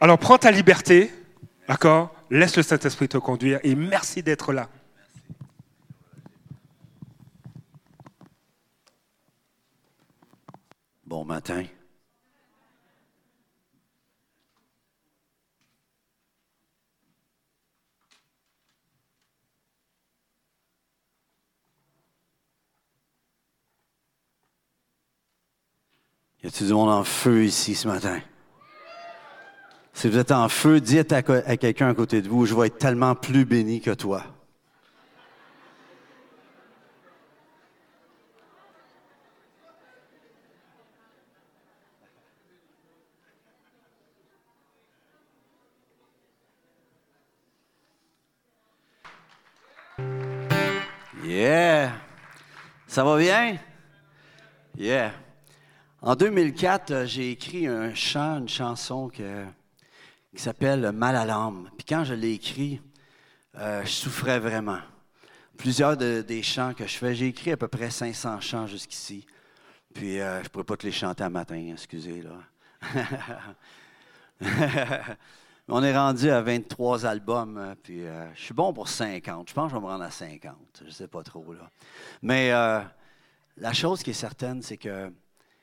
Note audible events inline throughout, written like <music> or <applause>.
Alors prends ta liberté, d'accord? Laisse le Saint-Esprit te conduire et merci d'être là. Bon matin. Y a-t-il du monde en feu ici ce matin? Si vous êtes en feu, dites à, quelqu'un à côté de vous, je vais être tellement plus béni que toi. Yeah! Ça va bien? Yeah! En 2004, euh, j'ai écrit un chant, une chanson qui s'appelle Mal à l'âme. Puis quand je l'ai écrit, euh, je souffrais vraiment. Plusieurs des chants que je fais, j'ai écrit à peu près 500 chants jusqu'ici. Puis euh, je ne pourrais pas te les chanter à matin, excusez là. <laughs> On est rendu à 23 albums, puis je suis bon pour 50. Je pense que je vais me rendre à 50. Je ne sais pas trop. Là. Mais la chose qui est certaine, c'est que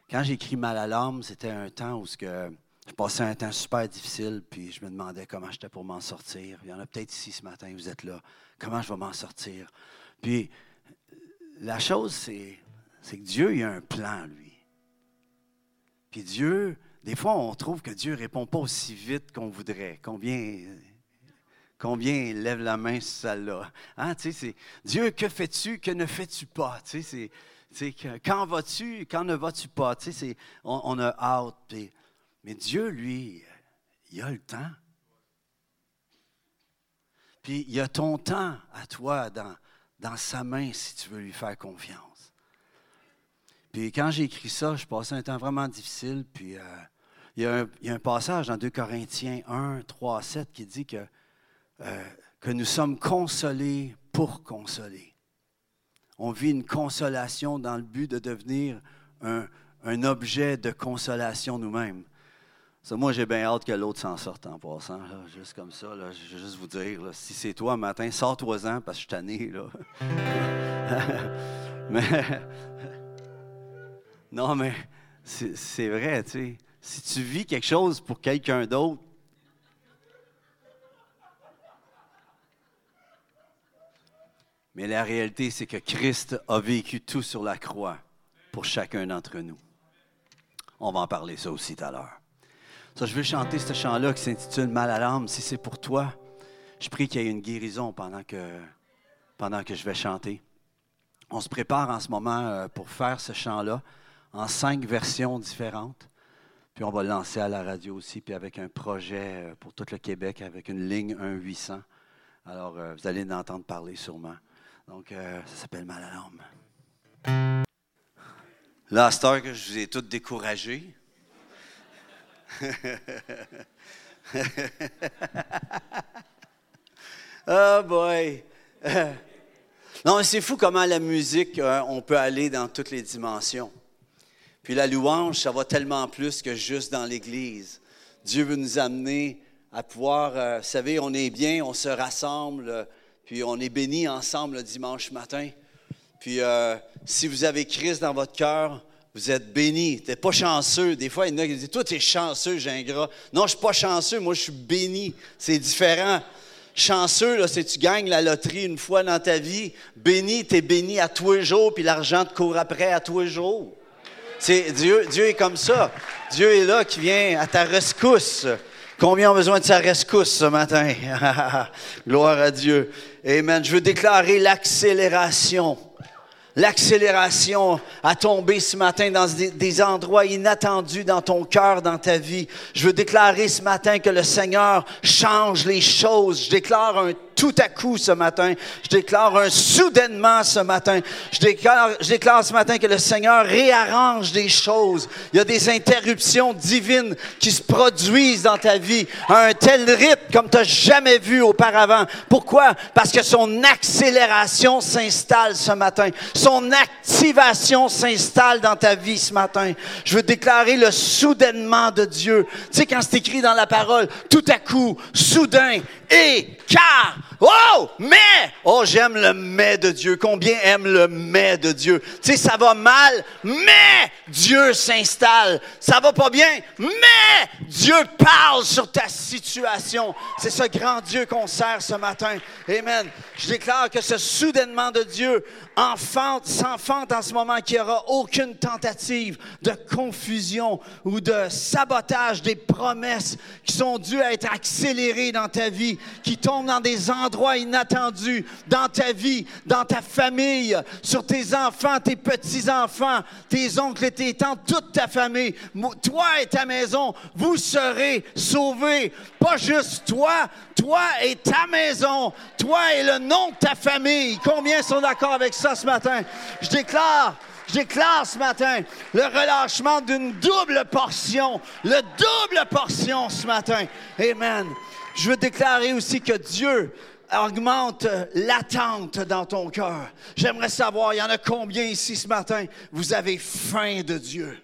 quand j'ai écrit Mal à l'âme, c'était un temps où ce que je passais un temps super difficile, puis je me demandais comment j'étais pour m'en sortir. Il y en a peut-être ici ce matin, vous êtes là. Comment je vais m'en sortir? Puis la chose, c'est, que Dieu, il a un plan, lui. Puis Dieu, des fois, on trouve que Dieu ne répond pas aussi vite qu'on voudrait. Combien, combien lève la main sur celle-là? Hein, Dieu, que fais-tu, que ne fais-tu pas? C'est, quand vas-tu, quand ne vas-tu pas? On, on, a hâte. Mais Dieu, lui, il a le temps. Puis il a ton temps à toi dans, sa main si tu veux lui faire confiance. Puis quand j'ai écrit ça, je passais un temps vraiment difficile. Puis euh, il, y a un, passage dans 2 Corinthiens 1, 3, 7 qui dit que, euh, que nous sommes consolés pour consoler on vit une consolation dans le but de devenir un, objet de consolation nous-mêmes. Moi, j'ai bien hâte que l'autre s'en sorte en passant. juste comme ça, je vais juste vous dire, si c'est toi matin, sors-toi-en parce que je suis tanné. <laughs> mais, <laughs> non, mais c'est vrai, tu sais. Si tu vis quelque chose pour quelqu'un d'autre, Mais la réalité, c'est que Christ a vécu tout sur la croix pour chacun d'entre nous. On va en parler ça aussi tout à l'heure. Je veux chanter ce chant-là qui s'intitule Mal à l'âme. Si c'est pour toi, je prie qu'il y ait une guérison pendant que, pendant que je vais chanter. On se prépare en ce moment euh, pour faire ce chant-là en cinq versions différentes. Puis on va le lancer à la radio aussi, puis avec un projet euh, pour tout le Québec, avec une ligne 1-800. Alors, euh, vous allez en entendre parler sûrement. Donc, ça s'appelle Mal à l'âme. Que je vous ai tous découragés. <laughs> oh boy! <laughs> non, c'est fou comment la musique, euh, on peut aller dans toutes les dimensions. Puis la louange, ça va tellement plus que juste dans l'Église. Dieu veut nous amener à pouvoir, euh, vous savez, on est bien, on se rassemble puis on est bénis ensemble le dimanche matin. Puis euh, si vous avez Christ dans votre cœur, vous êtes bénis. Tu n'es pas chanceux. Des fois, il y en a qui disent Toi, tu es chanceux, Gingras. Non, je ne suis pas chanceux. Moi, je suis béni. C'est différent. Chanceux, là, c'est tu gagnes la loterie une fois dans ta vie. Béni, tu es béni à tous les jours, puis l'argent te court après à tous les jours. C'est, Dieu, Dieu est comme ça. Dieu est là qui vient à ta rescousse. Combien ont besoin de sa rescousse ce matin? <laughs> Gloire à Dieu. Amen. Je veux déclarer l'accélération. L'accélération a tombé ce matin dans des, endroits inattendus dans ton cœur, dans ta vie. Je veux déclarer ce matin que le Seigneur change les choses. Je déclare un tout à coup ce matin. Je déclare un soudainement ce matin. Je déclare, ce matin que le Seigneur réarrange des choses. Il y a des interruptions divines qui se produisent dans ta vie à un tel rythme comme tu n'as jamais vu auparavant. Pourquoi? Parce que son accélération s'installe ce matin. Son activation s'installe dans ta vie ce matin. Je veux déclarer le soudainement de Dieu. Tu sais, quand c'est écrit dans la parole, tout à coup, soudain, et car, oh, mais, oh, j'aime le mais de Dieu. Combien aime le mais de Dieu? Tu ça va mal, mais Dieu s'installe. Ça va pas bien, mais Dieu parle sur ta situation. C'est ce grand Dieu qu'on sert ce matin. Amen. Je déclare que ce soudainement de Dieu enfante, s'enfante en ce moment, qu'il n'y aura aucune tentative de confusion ou de sabotage des promesses qui sont dues à être accélérées dans ta vie, qui tombent dans des inattendus, dans ta vie, dans ta famille, sur tes enfants, tes petits-enfants, tes oncles et tes tantes, toute ta famille. Toi et ta maison, vous serez sauvés. Pas juste toi, toi et ta maison, toi et le nom de ta famille. Combien sont d'accord avec ça ce matin? Je déclare je déclare ce matin le relâchement d'une double portion, le double portion ce matin. Amen. Je veux déclarer aussi que Dieu augmente l'attente dans ton cœur. J'aimerais savoir, il y en a combien ici ce matin, vous avez faim de Dieu?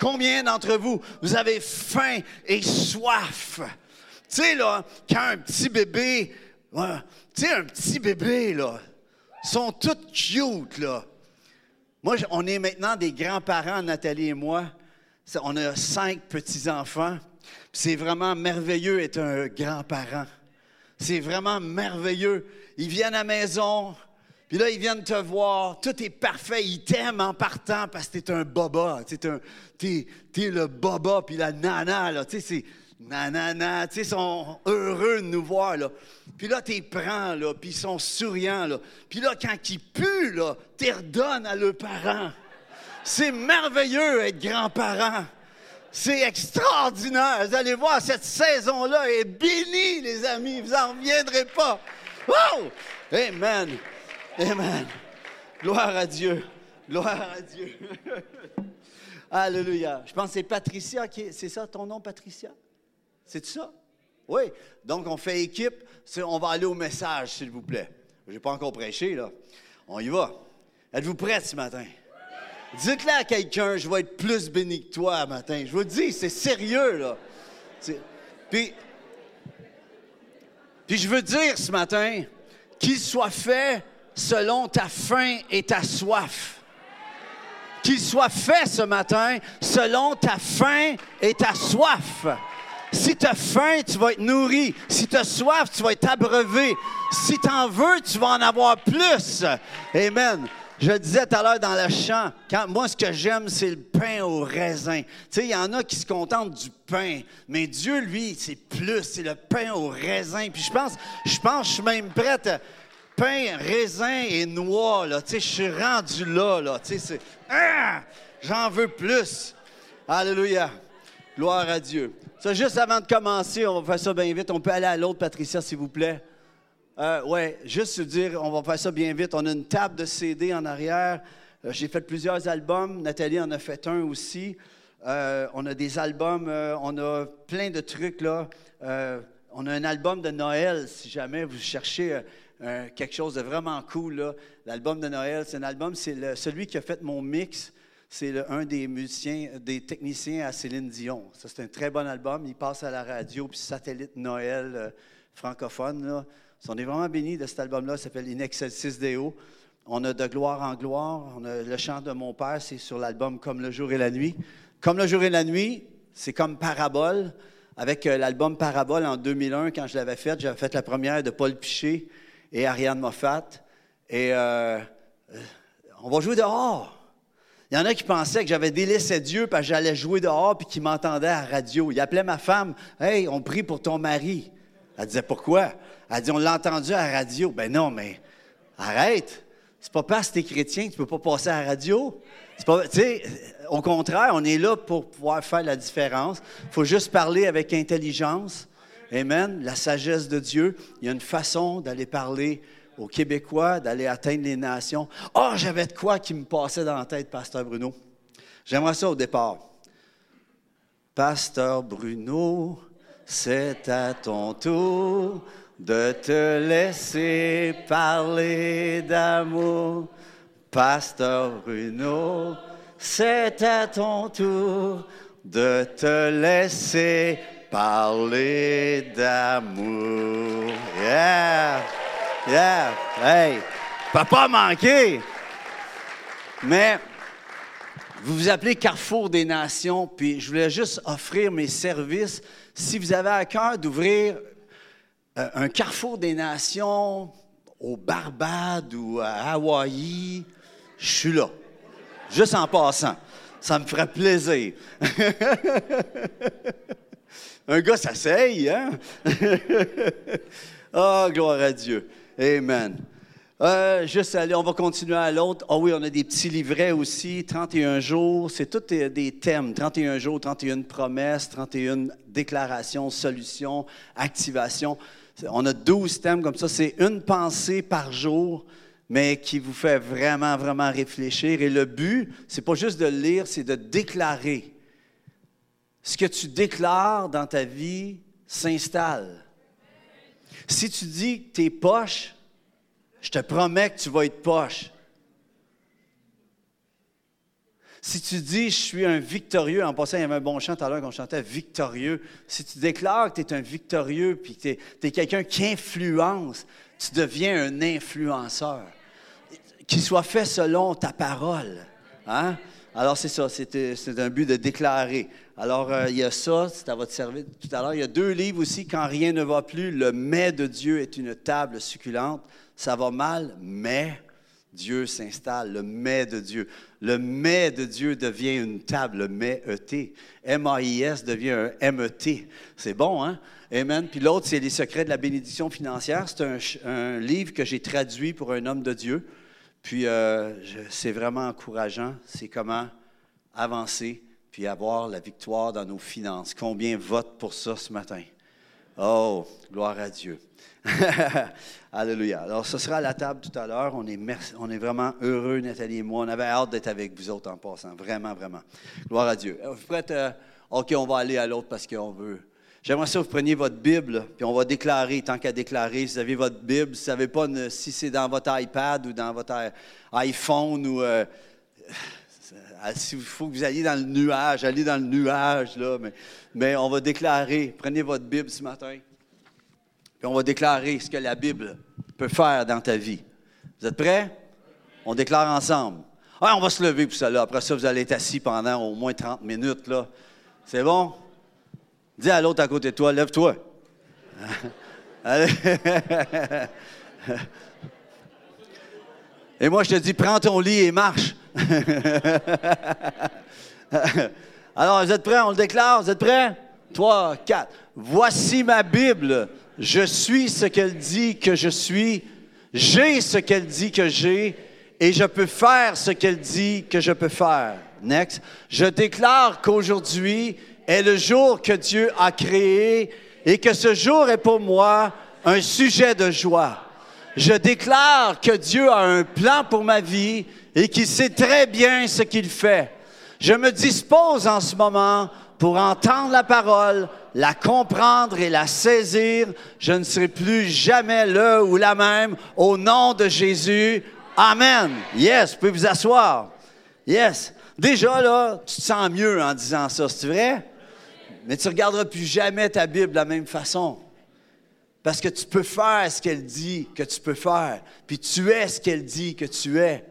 Combien d'entre vous, vous avez faim et soif? Tu sais, là, quand un petit bébé, tu sais, un petit bébé, là, sont tous cute, là. Moi, on est maintenant des grands-parents, Nathalie et moi. On a cinq petits-enfants. C'est vraiment merveilleux d'être un grand-parent. C'est vraiment merveilleux. Ils viennent à la maison, puis là, ils viennent te voir. Tout est parfait. Ils t'aiment en partant parce que t'es un boba. Tu es, es, le boba, puis la nana, là. Tu sais, c'est nanana, tu sais, ils sont heureux de nous voir. Puis là, tu prends, là, puis ils sont souriants. Puis là, quand ils puent, là, tu redonnes à leurs parents. C'est merveilleux être grand-parent. C'est extraordinaire. Vous allez voir, cette saison-là est bénie, les amis. Vous n'en reviendrez pas. Wow! Amen. Amen. Gloire à Dieu. Gloire à Dieu. <laughs> Alléluia. Je pense que c'est Patricia qui est. C'est ça ton nom, Patricia? C'est ça? Oui. Donc, on fait équipe. On va aller au message, s'il vous plaît. Je n'ai pas encore prêché, là. On y va. Êtes-vous prêts ce matin? Dites-le à quelqu'un, je vais être plus béni que toi matin. Je vous dis, c'est sérieux, là. Puis, puis je veux dire ce matin, qu'il soit fait selon ta faim et ta soif. Qu'il soit fait ce matin selon ta faim et ta soif. Si tu as faim, tu vas être nourri. Si tu as soif, tu vas être abreuvé. Si tu en veux, tu vas en avoir plus. Amen. Je disais tout à l'heure dans le chant, quand, moi, ce que j'aime, c'est le pain au raisin. Tu sais, il y en a qui se contentent du pain, mais Dieu, lui, c'est plus, c'est le pain au raisin. Puis je pense, je pense, je suis même prête, pain, raisin et noix, là. Tu sais, je suis rendu là, là. Ah, j'en veux plus. Alléluia. Gloire à Dieu. Ça, juste avant de commencer, on va faire ça bien vite. On peut aller à l'autre, Patricia, s'il vous plaît. Euh, oui, juste dire, on va faire ça bien vite. On a une table de CD en arrière. Euh, j'ai fait plusieurs albums. Nathalie en a fait un aussi. Euh, on a des albums, euh, on a plein de trucs là. on a un album de Noël, si jamais vous cherchez quelque chose de vraiment cool. L'album de Noël, c'est un album, c'est celui qui a fait mon mix c'est un des musiciens, des techniciens à Céline Dion. Ça, c'est un très bon album. Il passe à la radio, puis satellite Noël francophone. On est vraiment bénis de cet album-là. Ça s'appelle In Excelsis Deo. On a De gloire en gloire. On a le chant de mon père, c'est sur l'album Comme le jour et la nuit. Comme le jour et la nuit, c'est comme Parabole. Avec euh, l'album Parabole en 2001, quand je l'avais fait, j'avais fait la première de Paul Piché et Ariane Moffat. Et euh, on va jouer dehors. Il y en a qui pensaient que j'avais délaissé Dieu parce que j'allais jouer dehors puis qui m'entendaient à la radio. Il appelait ma femme Hey, on prie pour ton mari. Elle disait Pourquoi Elle dit On l'a entendu à la radio. Ben non, mais arrête. C'est pas parce que tu es chrétien que tu peux pas passer à la radio. Au contraire, on est là pour pouvoir faire la différence. Il faut juste parler avec intelligence. Amen. La sagesse de Dieu. Il y a une façon d'aller parler aux Québécois, d'aller atteindre les nations. Oh, j'avais de quoi qui me passait dans la tête, Pasteur Bruno. J'aimerais ça au départ. Pasteur Bruno, c'est à ton tour de te laisser parler d'amour. Pasteur Bruno, c'est à ton tour de te laisser parler d'amour. Yeah! Yeah! Hey! Papa manqué! Mais vous vous appelez Carrefour des Nations, puis je voulais juste offrir mes services. Si vous avez à cœur d'ouvrir un Carrefour des Nations au Barbade ou à Hawaï, je suis là. Juste en passant. Ça me ferait plaisir. <laughs> Un gars s'asseye, hein? oh, <laughs> gloire à Dieu. Amen. Euh, juste aller, on va continuer à l'autre. Ah oui, on a des petits livrets aussi, 31 jours. C'est tous des thèmes. 31 jours, 31 promesses, 31 déclarations, solutions, activations. On a 12 thèmes comme ça. C'est une pensée par jour, mais qui vous fait vraiment, vraiment réfléchir. Et le but, c'est pas juste de lire, c'est de déclarer. Ce que tu déclares dans ta vie s'installe. Si tu dis que tu es poche, je te promets que tu vas être poche. Si tu dis, je suis un victorieux, en passant, il y avait un bon chant tout à l'heure qu'on chantait victorieux. Si tu déclares que tu es un victorieux, puis que tu es, quelqu'un qui influence, tu deviens un influenceur. Qu'il soit fait selon ta parole. Hein? Alors, c'est ça, c'est un but de déclarer. Alors, euh, il y a ça, c'est à votre service tout à l'heure. Il y a deux livres aussi, Quand rien ne va plus, Le mets de Dieu est une table succulente ça va mal, mais Dieu s'installe, le mais de Dieu. Le mais de Dieu devient une table, le mais ET. M-A-I-S devient un M-E-T. C'est bon, hein? Amen. Puis l'autre, c'est Les secrets de la bénédiction financière. C'est un, livre que j'ai traduit pour un homme de Dieu. Puis euh, c'est vraiment encourageant. C'est comment avancer puis avoir la victoire dans nos finances. Combien votent pour ça ce matin? Oh, gloire à Dieu. <laughs> Alléluia. Alors, ce sera à la table tout à l'heure. On est, vraiment heureux, Nathalie et moi. On avait hâte d'être avec vous autres en passant. Vraiment, vraiment. Gloire à Dieu. Vous prêtes? Euh, OK, on va aller à l'autre parce qu'on veut. J'aimerais ça que vous preniez votre Bible, puis on va déclarer, tant qu'à déclarer, si vous avez votre Bible, vous ne savez pas si c'est dans votre iPad ou dans votre iPhone ou... Euh, s'il faut que vous alliez dans le nuage, allez dans le nuage, là, mais on va déclarer. Prenez votre Bible ce matin. Puis on va déclarer ce que la Bible peut faire dans ta vie. Vous êtes prêts? On déclare ensemble. Ah, on va se lever pour. Là. Après ça, vous allez être assis pendant au moins 30 minutes. C'est bon? Dis à l'autre à côté de toi, lève-toi. <laughs> et moi, je te dis, prends ton lit et marche. <laughs> Alors, vous êtes prêts? On le déclare? Vous êtes prêts? Trois, quatre. Voici ma Bible. Je suis ce qu'elle dit que je suis, j'ai ce qu'elle dit que j'ai, et je peux faire ce qu'elle dit que je peux faire. Next. Je déclare qu'aujourd'hui est le jour que Dieu a créé et que ce jour est pour moi un sujet de joie. Je déclare que Dieu a un plan pour ma vie et qu'il sait très bien ce qu'il fait. Je me dispose en ce moment pour entendre la parole, la comprendre et la saisir. Je ne serai plus jamais le ou la même. Au nom de Jésus. Amen. Yes, vous pouvez vous asseoir. Yes. Déjà, là, tu te sens mieux en disant ça, c'est vrai? Mais tu ne regarderas plus jamais ta Bible de la même façon. Parce que tu peux faire ce qu'elle dit que tu peux faire. Puis tu es ce qu'elle dit que tu es.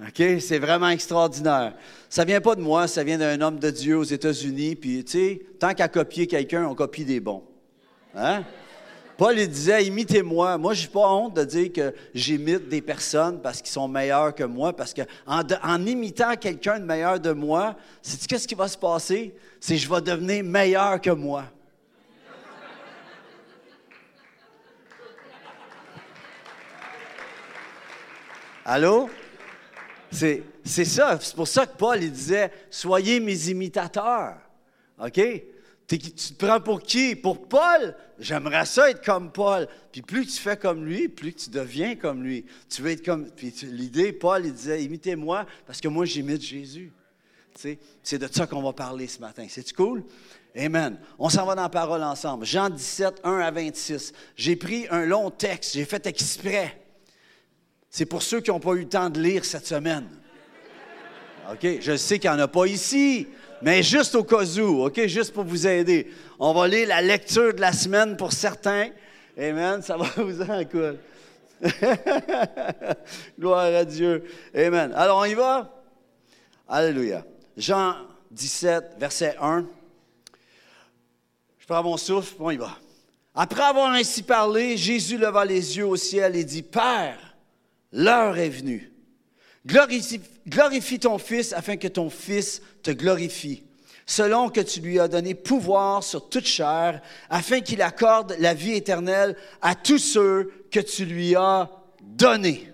OK? C'est vraiment extraordinaire. Ça vient pas de moi, ça vient d'un homme de Dieu aux États-Unis. Puis, tu sais, tant qu'à copier quelqu'un, on copie des bons. Hein? Paul il disait, imitez-moi. Moi, je n'ai pas honte de dire que j'imite des personnes parce qu'ils sont meilleurs que moi, parce qu'en en, imitant quelqu'un de meilleur de moi, sais-tu qu'est-ce qui va se passer? C'est que je vais devenir meilleur que moi. Allô? C'est, ça. C'est pour ça que Paul il disait Soyez mes imitateurs. OK? tu te prends pour qui? Pour Paul? J'aimerais ça être comme Paul. Puis plus tu fais comme lui, plus tu deviens comme lui. Tu veux être comme. Puis l'idée, Paul, il disait imitez-moi parce que moi, j'imite Jésus. C'est de ça qu'on va parler ce matin. C'est-tu cool? Amen. On s'en va dans la parole ensemble. Jean 17, 1 à 26. J'ai pris un long texte, j'ai fait exprès. C'est pour ceux qui n'ont pas eu le temps de lire cette semaine. OK? Je sais qu'il n'y en a pas ici. Mais juste au cas où, OK? Juste pour vous aider. On va lire la lecture de la semaine pour certains. Amen. Ça va vous en cool. <laughs> Gloire à Dieu. Amen. Alors, on y va? Alléluia. Jean 17, verset 1. Je prends mon souffle, on y va. Après avoir ainsi parlé, Jésus leva les yeux au ciel et dit, Père, l'heure est venue. Glorifie, ton Fils afin que ton Fils te glorifie, selon que tu lui as donné pouvoir sur toute chair, afin qu'il accorde la vie éternelle à tous ceux que tu lui as donnés.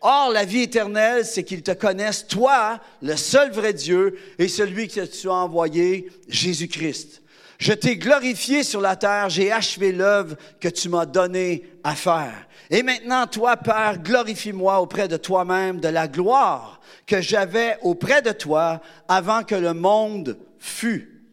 Or, la vie éternelle, c'est qu'ils te connaissent, toi, le seul vrai Dieu, et celui que tu as envoyé, Jésus-Christ. Je t'ai glorifié sur la terre, j'ai achevé l'œuvre que tu m'as donnée à faire. Et maintenant, toi, Père, glorifie-moi auprès de toi-même de la gloire que j'avais auprès de toi avant que le monde fût.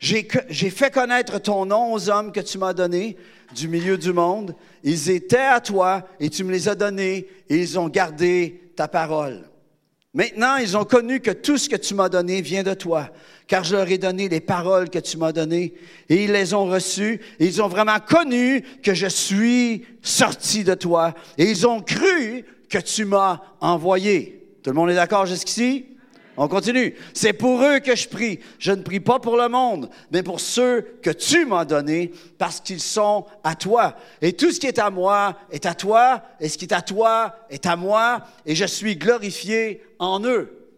J'ai fait connaître ton nom aux hommes que tu m'as donnés du milieu du monde. Ils étaient à toi et tu me les as donnés et ils ont gardé ta parole. Maintenant, ils ont connu que tout ce que tu m'as donné vient de toi, car je leur ai donné les paroles que tu m'as données, et ils les ont reçues, ils ont vraiment connu que je suis sorti de toi, et ils ont cru que tu m'as envoyé. Tout le monde est d'accord jusqu'ici? On continue. C'est pour eux que je prie. Je ne prie pas pour le monde, mais pour ceux que tu m'as donnés, parce qu'ils sont à toi. Et tout ce qui est à moi est à toi, et ce qui est à toi est à moi, et je suis glorifié en eux.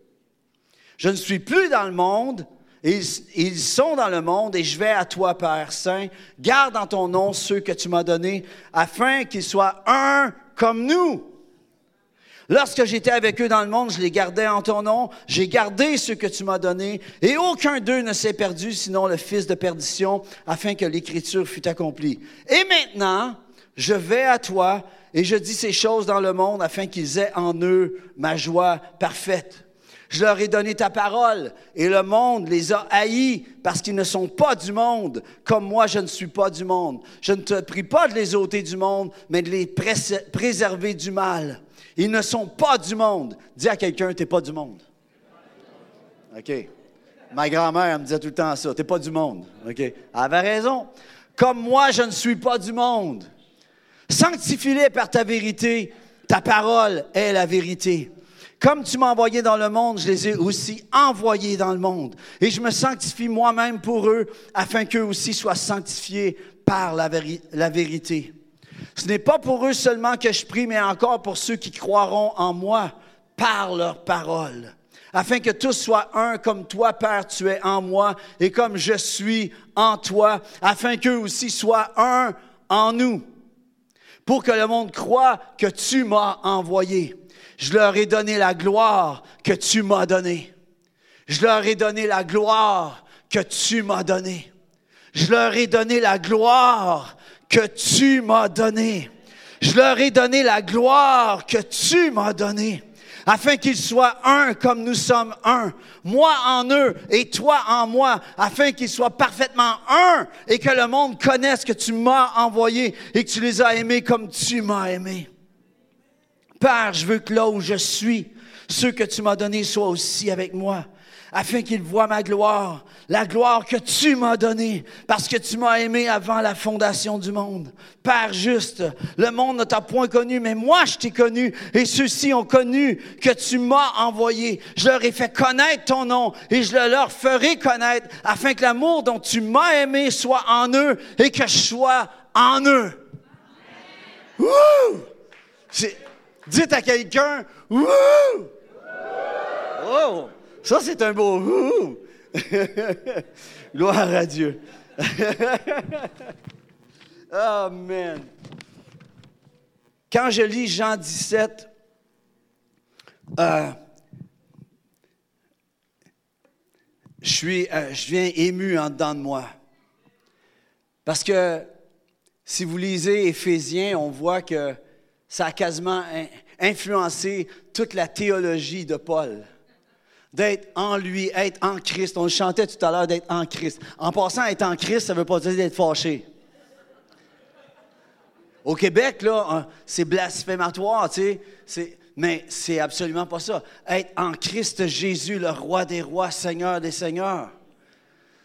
Je ne suis plus dans le monde, ils, sont dans le monde, et je vais à toi, Père Saint. Garde en ton nom ceux que tu m'as donnés, afin qu'ils soient un comme nous. Lorsque j'étais avec eux dans le monde, je les gardais en ton nom. J'ai gardé ce que tu m'as donné, et aucun d'eux ne s'est perdu, sinon le fils de perdition, afin que l'écriture fût accomplie. Et maintenant, je vais à toi, et je dis ces choses dans le monde, afin qu'ils aient en eux ma joie parfaite. Je leur ai donné ta parole, et le monde les a haïs parce qu'ils ne sont pas du monde, comme moi je ne suis pas du monde. Je ne te prie pas de les ôter du monde, mais de les préserver du mal. Ils ne sont pas du monde. Dis à quelqu'un, tu n'es pas du monde. OK. Ma grand-mère, me disait tout le temps ça. Tu n'es pas du monde. OK. Elle avait raison. Comme moi, je ne suis pas du monde. Sanctifie-les par ta vérité. Ta parole est la vérité. Comme tu m'as envoyé dans le monde, je les ai aussi envoyés dans le monde. Et je me sanctifie moi-même pour eux, afin qu'eux aussi soient sanctifiés par la, vérité. Ce n'est pas pour eux seulement que je prie, mais encore pour ceux qui croiront en moi par leur parole, afin que tous soient un comme toi, Père, tu es en moi, et comme je suis en toi, afin qu'eux aussi soient un en nous, pour que le monde croit que tu m'as envoyé. Je leur ai donné la gloire que tu m'as donnée. Je leur ai donné la gloire que tu m'as donnée. Je leur ai donné la gloire que tu m'as donné. Je leur ai donné la gloire que tu m'as donnée, afin qu'ils soient un comme nous sommes un, moi en eux et toi en moi, afin qu'ils soient parfaitement un et que le monde connaisse que tu m'as envoyé et que tu les as aimés comme tu m'as aimé. Père, je veux que là où je suis, ceux que tu m'as donnés soient aussi avec moi afin qu'ils voient ma gloire, la gloire que tu m'as donnée, parce que tu m'as aimé avant la fondation du monde. Père juste, le monde ne t'a point connu, mais moi je t'ai connu, et ceux-ci ont connu que tu m'as envoyé. Je leur ai fait connaître ton nom, et je le leur ferai connaître, afin que l'amour dont tu m'as aimé soit en eux, et que je sois en eux. Dites à quelqu'un, Wouh! Oh! Ça, c'est un beau ouh. Gloire à Dieu. <laughs> Amen. Quand je lis Jean 17, euh, je, suis, euh, je viens ému en dedans de moi. Parce que si vous lisez Éphésiens, on voit que ça a quasiment influencé toute la théologie de Paul. D'être en lui, être en Christ. On chantait tout à l'heure d'être en Christ. En passant, être en Christ, ça ne veut pas dire d'être fâché. Au Québec, là, hein, c'est blasphématoire, tu sais. Mais c'est absolument pas ça. Être en Christ Jésus, le roi des rois, Seigneur des seigneurs,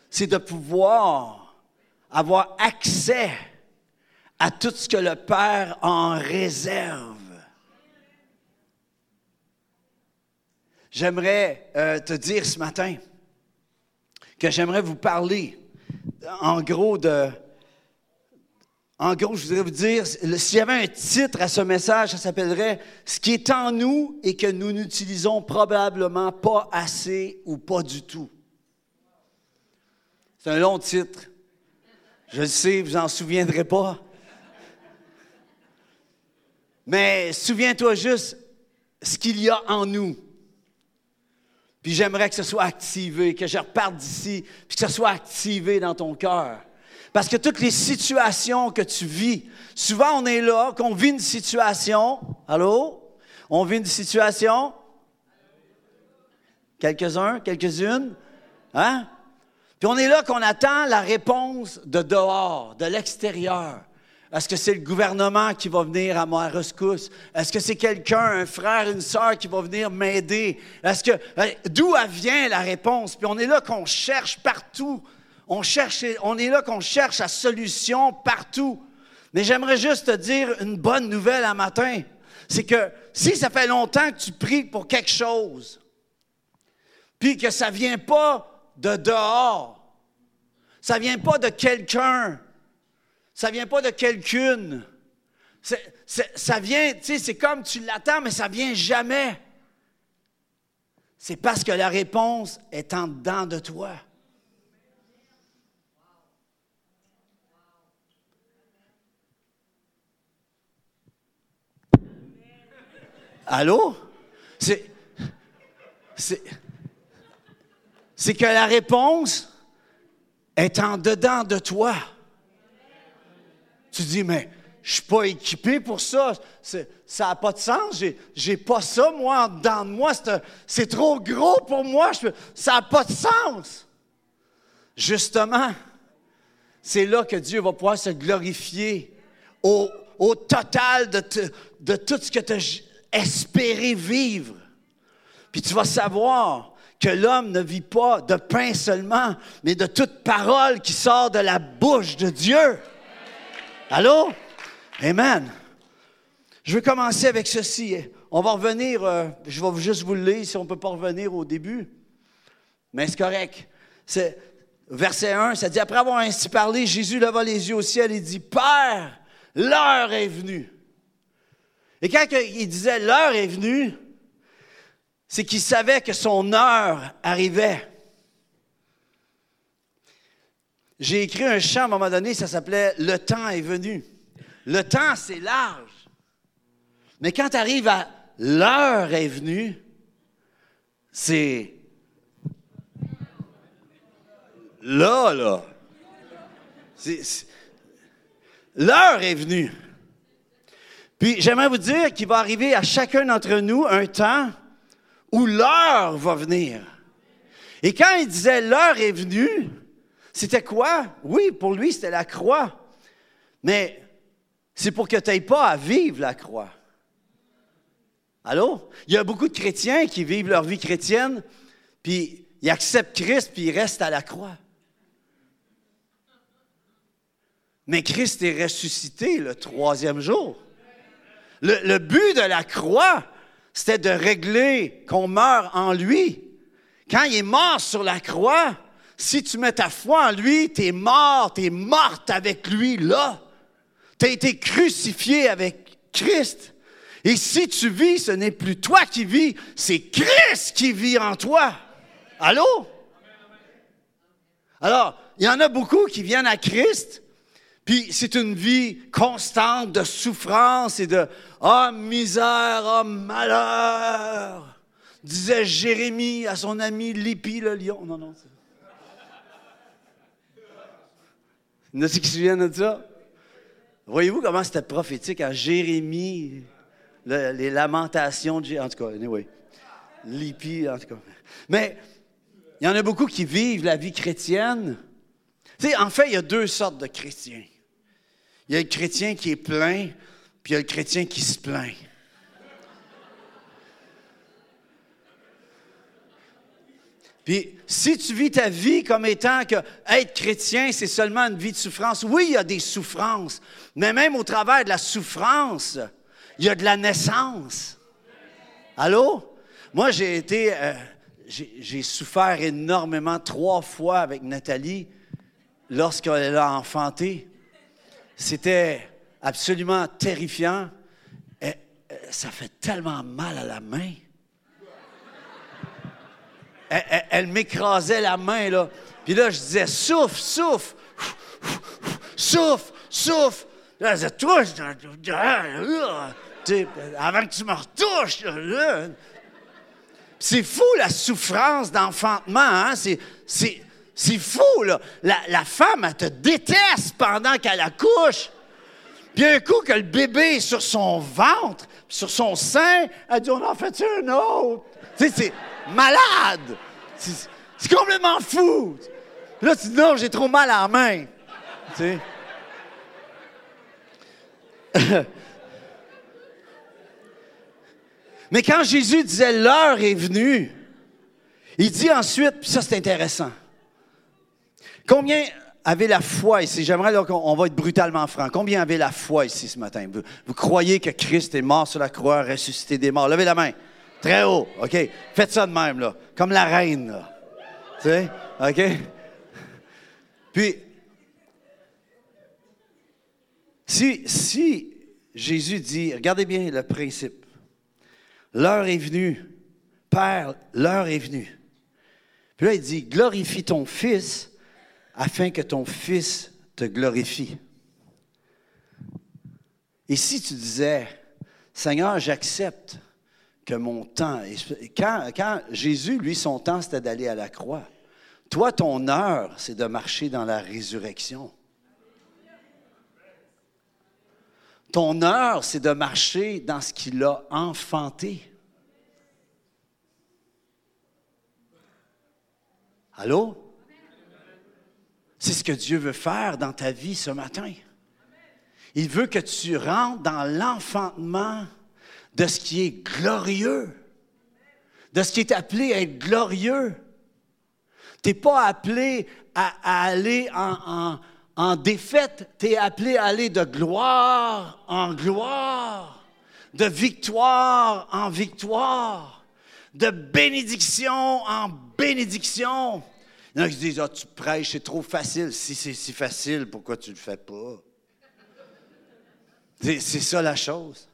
c'est de pouvoir avoir accès à tout ce que le Père en réserve. J'aimerais euh, te dire ce matin que j'aimerais vous parler en gros de en gros, je voudrais vous dire, s'il y avait un titre à ce message, ça s'appellerait Ce qui est en nous et que nous n'utilisons probablement pas assez ou pas du tout. C'est un long titre. Je le sais, vous n'en souviendrez pas. Mais souviens-toi juste ce qu'il y a en nous. Puis j'aimerais que ce soit activé, que je reparte d'ici, puis que ce soit activé dans ton cœur. Parce que toutes les situations que tu vis, souvent on est là, qu'on vit une situation. Allô? On vit une situation? Quelques-uns, quelques-unes? Hein? Puis on est là qu'on attend la réponse de dehors, de l'extérieur. Est-ce que c'est le gouvernement qui va venir à ma rescousse? Est-ce que c'est quelqu'un, un frère, une sœur qui va venir m'aider? Est-ce que euh, d'où vient la réponse? Puis on est là qu'on cherche partout on, cherche, on est là qu'on cherche la solution partout. Mais j'aimerais juste te dire une bonne nouvelle un matin. C'est que si ça fait longtemps que tu pries pour quelque chose, puis que ça vient pas de dehors, ça vient pas de quelqu'un, ça ne vient pas de quelqu'une, ça vient, tu sais, c'est comme tu l'attends, mais ça vient jamais. C'est parce que la réponse est en dedans de toi. Allô? C'est, c'est que la réponse est en dedans de toi. Tu dis, mais je ne suis pas équipé pour ça. ça n'a pas de sens. Je n'ai pas ça, moi, en dedans de moi. C'est, trop gros pour moi. ça n'a pas de sens. Justement, c'est là que Dieu va pouvoir se glorifier au, total de, de tout ce que tu as espérer vivre. Puis tu vas savoir que l'homme ne vit pas de pain seulement, mais de toute parole qui sort de la bouche de Dieu. Allô? Amen. Je vais commencer avec ceci. On va revenir, euh, je vais juste vous le lire si on ne peut pas revenir au début. Mais c'est correct. Verset 1, ça dit, après avoir ainsi parlé, Jésus leva les yeux au ciel et dit, Père, l'heure est venue. Et quand il disait l'heure est venue, c'est qu'il savait que son heure arrivait. J'ai écrit un chant à un moment donné, ça s'appelait Le temps est venu. Le temps, c'est large. Mais quand tu arrives à l'heure est venue, c'est là, là. L'heure est venue. Puis j'aimerais vous dire qu'il va arriver à chacun d'entre nous un temps où l'heure va venir. Et quand il disait l'heure est venue, c'était quoi? Oui, pour lui, c'était la croix. Mais c'est pour que tu n'aies pas à vivre la croix. Allô? Il y a beaucoup de chrétiens qui vivent leur vie chrétienne, puis ils acceptent Christ, puis ils restent à la croix. Mais Christ est ressuscité le troisième jour. Le, but de la croix, c'était de régler qu'on meurt en lui. Quand il est mort sur la croix, si tu mets ta foi en lui, tu es mort, tu es morte avec lui là. Tu as été crucifié avec Christ. Et si tu vis, ce n'est plus toi qui vis, c'est Christ qui vit en toi. Allô? Alors, il y en a beaucoup qui viennent à Christ, puis c'est une vie constante de souffrance et de Ah, misère, ah, malheur, disait Jérémie à son ami Lipi le lion. Non, non. Il y en a qui se souviennent de ça? Voyez-vous comment c'était prophétique à Jérémie, le- les lamentations de Jérémie. En tout cas, anyway. Lipi, en tout cas. Mais il y en a beaucoup qui vivent la vie chrétienne. Tu sais, en fait, il y a deux sortes de chrétiens. Il y a le chrétien qui est plein, puis il y a le chrétien qui se plaint. Puis, si tu vis ta vie comme étant que être chrétien, c'est seulement une vie de souffrance, oui, il y a des souffrances, mais même au travers de la souffrance, il y a de la naissance. Allô? Moi, j'ai été, euh, j'ai souffert énormément trois fois avec Nathalie lorsqu'elle a enfanté. C'était absolument terrifiant. Et, euh, ça fait tellement mal à la main. Elle, m'écrasait la main, là. Puis là, je disais, souffle, souffle, souffle, souffle. Là, elle disait, touche, avant que tu me retouches. C'est fou, la souffrance d'enfantement. Hein? C'est, fou, là. La, femme, elle te déteste pendant qu'elle accouche. Puis un coup que le bébé est sur son ventre, sur son sein, elle dit, on en fait un autre? Tu sais, c'est malade. C'est, complètement fou. Là, tu dis, non, j'ai trop mal à la main. Tu. <laughs> Mais quand Jésus disait l'heure est venue, il dit ensuite, puis ça c'est intéressant. Combien avait la foi ici? J'aimerais qu'on on va être brutalement franc. Combien avait la foi ici ce matin? Vous croyez que Christ est mort sur la croix, ressuscité des morts? Levez la main. Très haut, OK? Faites ça de même, là. Comme la reine. Tu sais? OK? Puis, si, si Jésus dit, regardez bien le principe. L'heure est venue. Père, l'heure est venue. Puis là, il dit, glorifie ton Fils afin que ton Fils te glorifie. Et si tu disais, Seigneur, j'accepte que mon temps, quand Jésus, lui, son temps, c'était d'aller à la croix. Toi, ton heure, c'est de marcher dans la résurrection. Ton heure, c'est de marcher dans ce qu'il a enfanté. Allô? C'est ce que Dieu veut faire dans ta vie ce matin. Il veut que tu rentres dans l'enfantement de ce qui est glorieux, de ce qui est appelé à être glorieux. Tu n'es pas appelé à, aller en, défaite, tu es appelé à aller de gloire en gloire, de victoire en victoire, de bénédiction en bénédiction. Il y en disent, ah, tu prêches, c'est trop facile. Si c'est si facile, pourquoi tu ne le fais pas? C'est ça la chose.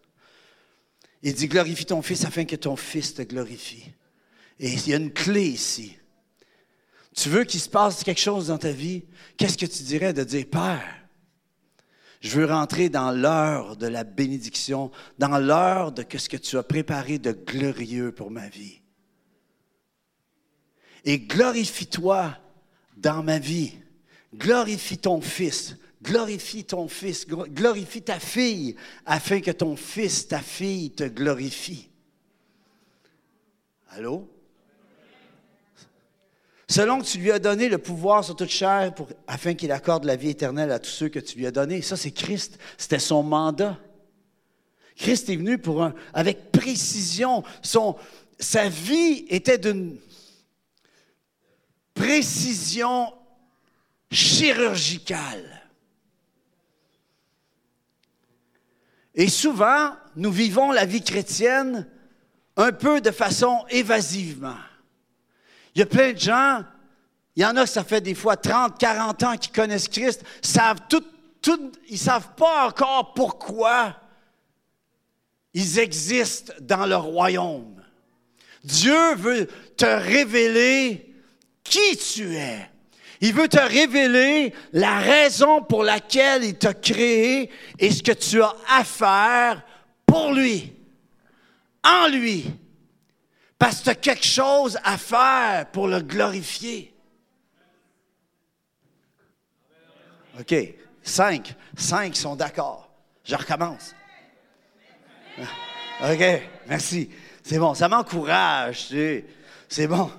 Il dit, glorifie ton Fils afin que ton Fils te glorifie. Et il y a une clé ici. Tu veux qu'il se passe quelque chose dans ta vie? Qu'est-ce que tu dirais de dire, Père, je veux rentrer dans l'heure de la bénédiction, dans l'heure de ce que tu as préparé de glorieux pour ma vie. Et glorifie-toi dans ma vie. Glorifie ton Fils. Glorifie ton fils, glorifie ta fille, afin que ton fils, ta fille te glorifie. Allô? Selon que tu lui as donné le pouvoir sur toute chair pour, afin qu'il accorde la vie éternelle à tous ceux que tu lui as donnés. Ça, c'est Christ. C'était son mandat. Christ est venu pour un, avec précision. Sa vie était d'une précision chirurgicale. Et souvent, nous vivons la vie chrétienne un peu de façon évasivement. Il y a plein de gens, il y en a ça fait des fois 30, 40 ans qu'ils connaissent Christ, savent tout, tout, ils ne savent pas encore pourquoi ils existent dans le royaume. Dieu veut te révéler qui tu es. Il veut te révéler la raison pour laquelle il t'a créé et ce que tu as à faire pour lui, en lui. Parce que tu as quelque chose à faire pour le glorifier. OK. Cinq. Cinq sont d'accord. Je recommence. OK. Merci. C'est bon. Ça m'encourage. C'est bon.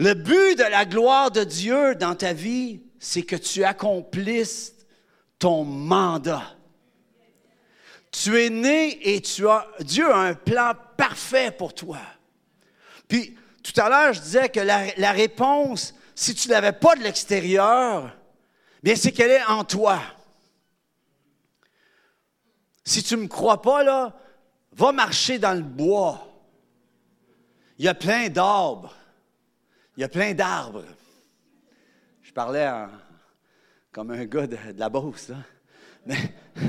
Le but de la gloire de Dieu dans ta vie, c'est que tu accomplisses ton mandat. Tu es né et Dieu a un plan parfait pour toi. Puis, tout à l'heure, je disais que la, réponse, si tu ne l'avais pas de l'extérieur, bien, c'est qu'elle est en toi. Si tu ne me crois pas, là, va marcher dans le bois. Il y a plein d'arbres. Il y a plein d'arbres. Je parlais comme un gars de, la Beauce. Mais <laughs>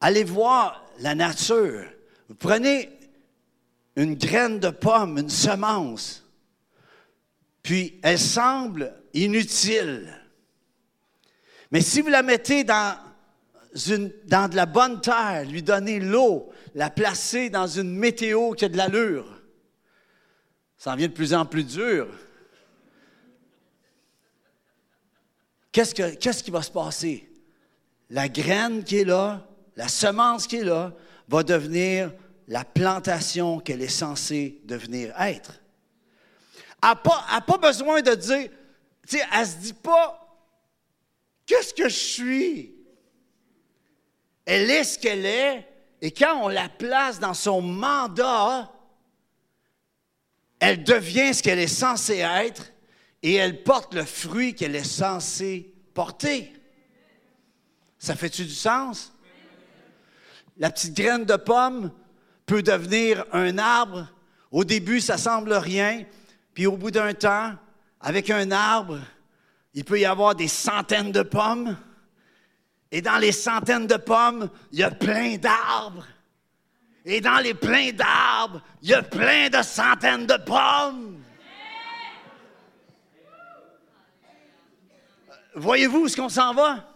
allez voir la nature. Vous prenez une graine de pomme, une semence, puis elle semble inutile. Mais si vous la mettez dans, dans de la bonne terre, lui donner l'eau, la placer dans une météo qui a de l'allure, ça en vient de plus en plus dur. Qu'est-ce, que, qu'est-ce qui va se passer? La graine qui est là, la semence qui est là, va devenir la plantation qu'elle est censée devenir être. Elle n'a pas, pas, besoin de dire, tu sais, elle ne se dit pas, qu'est-ce que je suis? Elle est ce qu'elle est, et quand on la place dans son mandat, elle devient ce qu'elle est censée être et elle porte le fruit qu'elle est censée porter. Ça fait-tu du sens? La petite graine de pomme peut devenir un arbre. Au début, ça semble rien, puis au bout d'un temps, avec un arbre, il peut y avoir des centaines de pommes. Et dans les centaines de pommes, il y a plein d'arbres. Et dans les pleins d'arbres, il y a plein de centaines de pommes. Voyez-vous où ce qu'on s'en va?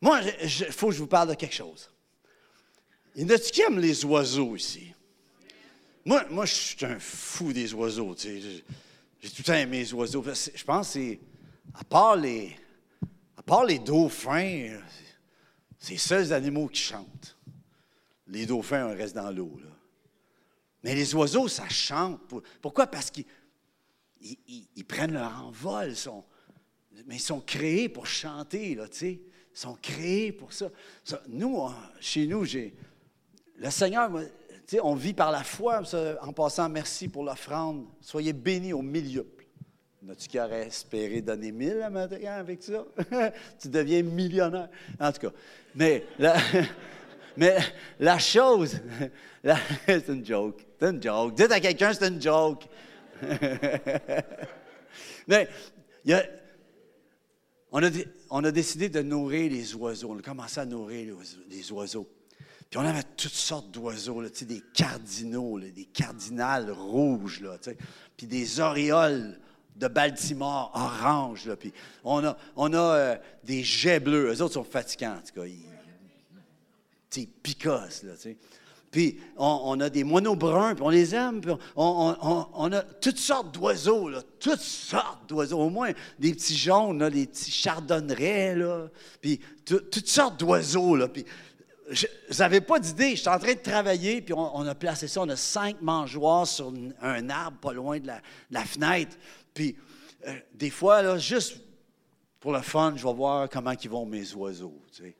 Moi, il faut que je vous parle de quelque chose. Il y en a-tu qui aiment les oiseaux ici? Moi, moi, je suis un fou des oiseaux. J'ai tout le temps aimé les oiseaux. Je pense que à part les, à part les dauphins, c'est les seuls animaux qui chantent. Les dauphins restent dans l'eau. Mais les oiseaux, ça chante. Pourquoi? Parce qu'ils ils, prennent leur envol. Mais ils sont créés pour chanter, là. Ils sont créés pour ça. nous, chez nous, j'ai. Le Seigneur, on vit par la foi. en passant, merci pour l'offrande. Soyez bénis au milieu. N'as-tu aurait espéré donner mille à matin avec ça? <laughs> tu deviens millionnaire. En tout cas. Mais <laughs> Mais la chose, <laughs> c'est une joke. C'est une joke. Dites à quelqu'un, c'est une joke. <laughs> Mais on, a, on, a, décidé de nourrir les oiseaux. On a commencé à nourrir les, oiseaux. Puis on avait toutes sortes d'oiseaux, des cardinaux, des cardinales rouges, puis des orioles de Baltimore orange. on a, on a euh, des jets bleus. Eux autres sont fatigants, sais, picasse, là, tu sais. Puis on, a des moineaux bruns, puis on les aime, puis on, a toutes sortes d'oiseaux, là, toutes sortes d'oiseaux, au moins des petits jaunes, là, des petits chardonnerets, là, puis toutes sortes d'oiseaux, là, puis je n'avais pas d'idée, j'étais en train de travailler, puis on, a placé ça, on a cinq mangeoires sur un arbre pas loin de la, fenêtre, puis euh, des fois, là, juste pour le fun, je vais voir comment ils vont mes oiseaux, tu sais.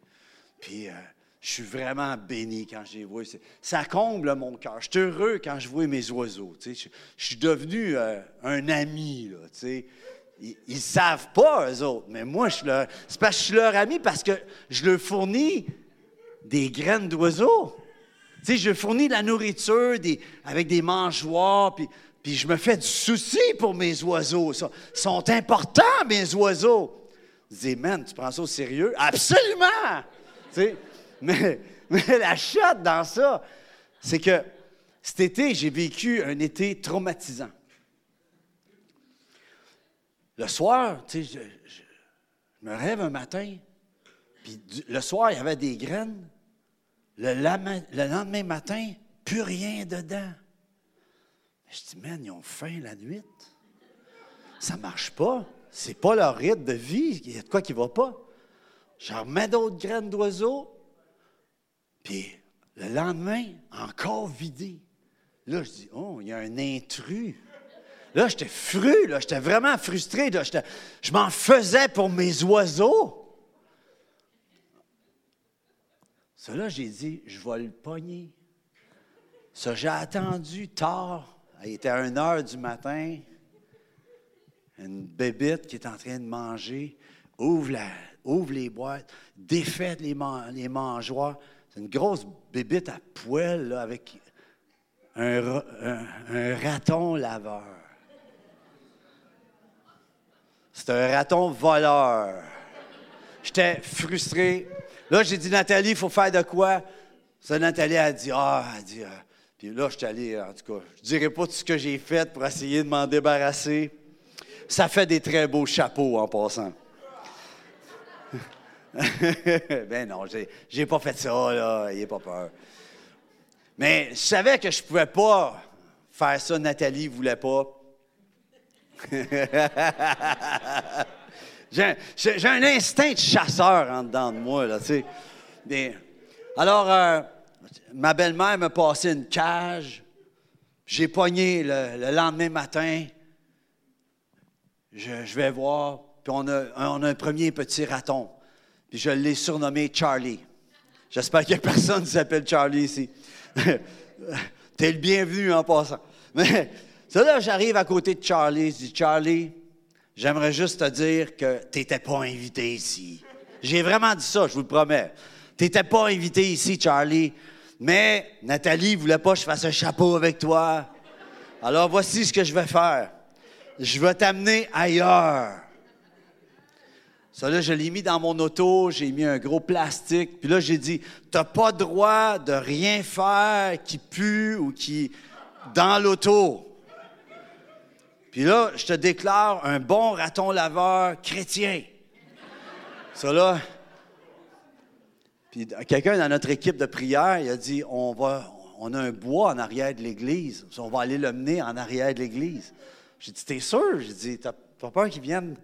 Puis... Euh, je suis vraiment béni quand je les vois. Ça comble mon cœur. Je suis heureux quand je vois mes oiseaux. Je, suis devenu euh, un ami. ils ne savent pas, eux autres, mais moi, je leur, c'est parce que je suis leur ami parce que je leur fournis des graines d'oiseaux. je fournis de la nourriture avec des mangeoires, puis, puis je me fais du souci pour mes oiseaux. Ils sont importants, mes oiseaux. Je dis, man, tu prends ça au sérieux? Absolument! <laughs> Mais, la chatte dans ça, c'est que cet été, j'ai vécu un été traumatisant. Le soir, je, me rêve un matin, puis le soir, il y avait des graines. Le, lendemain matin, plus rien dedans. Je dis, man, ils ont faim la nuit. Ça marche pas. C'est pas leur rythme de vie. Il y a de quoi qui va pas. Je remets d'autres graines d'oiseaux. Puis le lendemain, encore vidé. Là, je dis, oh, il y a un intrus. Là, j'étais fru, là, j'étais vraiment frustré. Là, je m'en faisais pour mes oiseaux. Là, j'ai dit, je vais le pogner. Ça, j'ai attendu tard. Il était à 1 heure du matin. Une bébite qui est en train de manger ouvre, la, ouvre les boîtes, défait les, les mangeoires. Une grosse bébite à poêle avec un, raton laveur. C'est un raton voleur. J'étais frustré. Là, j'ai dit, Nathalie, il faut faire de quoi? Ça, Nathalie a dit, ah, elle dit, euh, puis là, je suis allé, en tout cas, je ne dirai pas tout ce que j'ai fait pour essayer de m'en débarrasser. Ça fait des très beaux chapeaux en passant. <laughs> ben non, j'ai, pas fait ça, là, n'ayez pas peur. Mais je savais que je pouvais pas faire ça, Nathalie voulait pas. <laughs> j'ai, un instinct de chasseur en dedans de moi, là, tu sais. alors, euh, ma belle-mère m'a passé une cage. J'ai pogné le, lendemain matin. Je, vais voir. Puis on a, on a un premier petit raton. Puis je l'ai surnommé Charlie. J'espère qu'il n'y a personne qui s'appelle Charlie ici. <laughs> T'es le bienvenu en passant. Mais ça là, j'arrive à côté de Charlie. Je dis Charlie, j'aimerais juste te dire que tu n'étais pas invité ici. J'ai vraiment dit ça, je vous le promets. Tu n'étais pas invité ici, Charlie. Mais Nathalie voulait pas que je fasse un chapeau avec toi. Alors voici ce que je vais faire. Je vais t'amener ailleurs. Ça, là, je l'ai mis dans mon auto, j'ai mis un gros plastique. Puis là, j'ai dit, tu n'as pas droit de rien faire qui pue ou qui... dans l'auto. Puis là, je te déclare un bon raton laveur chrétien. Ça, là, puis quelqu'un dans notre équipe de prière, il a dit on va, on a un bois en arrière de l'église. On va aller le mener en arrière de l'église. J'ai dit T'es sûr? J'ai dit T'as pas peur qu'ils viennent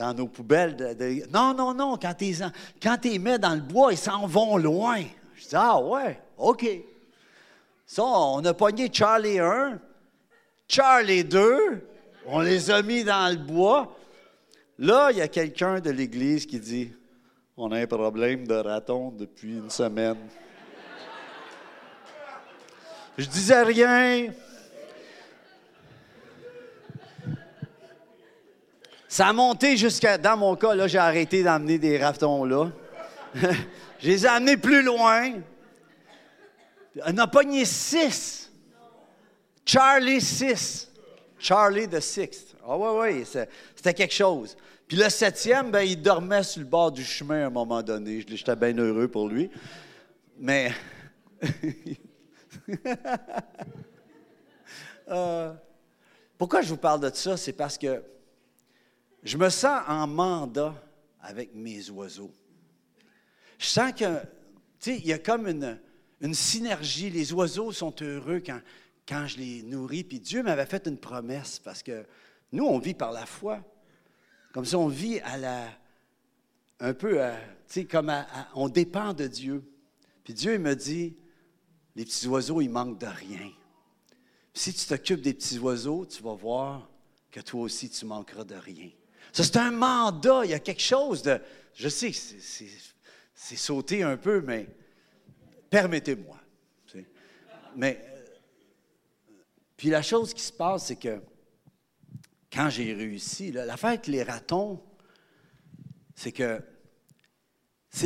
dans nos poubelles de, Non, non, non. Quand tu quand les mets dans le bois, ils s'en vont loin. Je dis Ah ouais, OK. Ça, on a pogné Charlie 1, Charlie 2, on les a mis dans le bois. Là, il y a quelqu'un de l'église qui dit on a un problème de raton depuis une semaine. Je disais rien. Ça a monté jusqu'à. Dans mon cas, là, j'ai arrêté d'amener des ratons là. <laughs> je les ai amenés plus loin. On a pogné six. Charlie six. Charlie the Sixth. Ah ouais, ouais, c'était quelque chose. Puis le septième, ben, il dormait sur le bord du chemin à un moment donné. J'étais bien heureux pour lui. Mais. <laughs> Euh, pourquoi je vous parle de ça? C'est parce que je me sens en mandat avec mes oiseaux. Je sens que, il y a comme une, synergie. Les oiseaux sont heureux quand, je les nourris. Puis Dieu m'avait fait une promesse parce que nous, on vit par la foi. Comme si on vit à la, un peu, tu sais, comme on dépend de Dieu. Puis Dieu il me dit, les petits oiseaux, ils manquent de rien. si tu t'occupes des petits oiseaux, tu vas voir que toi aussi, tu manqueras de rien. Ça, c'est un mandat. Il y a quelque chose de. Je sais c'est sauté un peu, mais permettez-moi. Mais. Puis la chose qui se passe, c'est que quand j'ai réussi, l'affaire avec les ratons, c'est que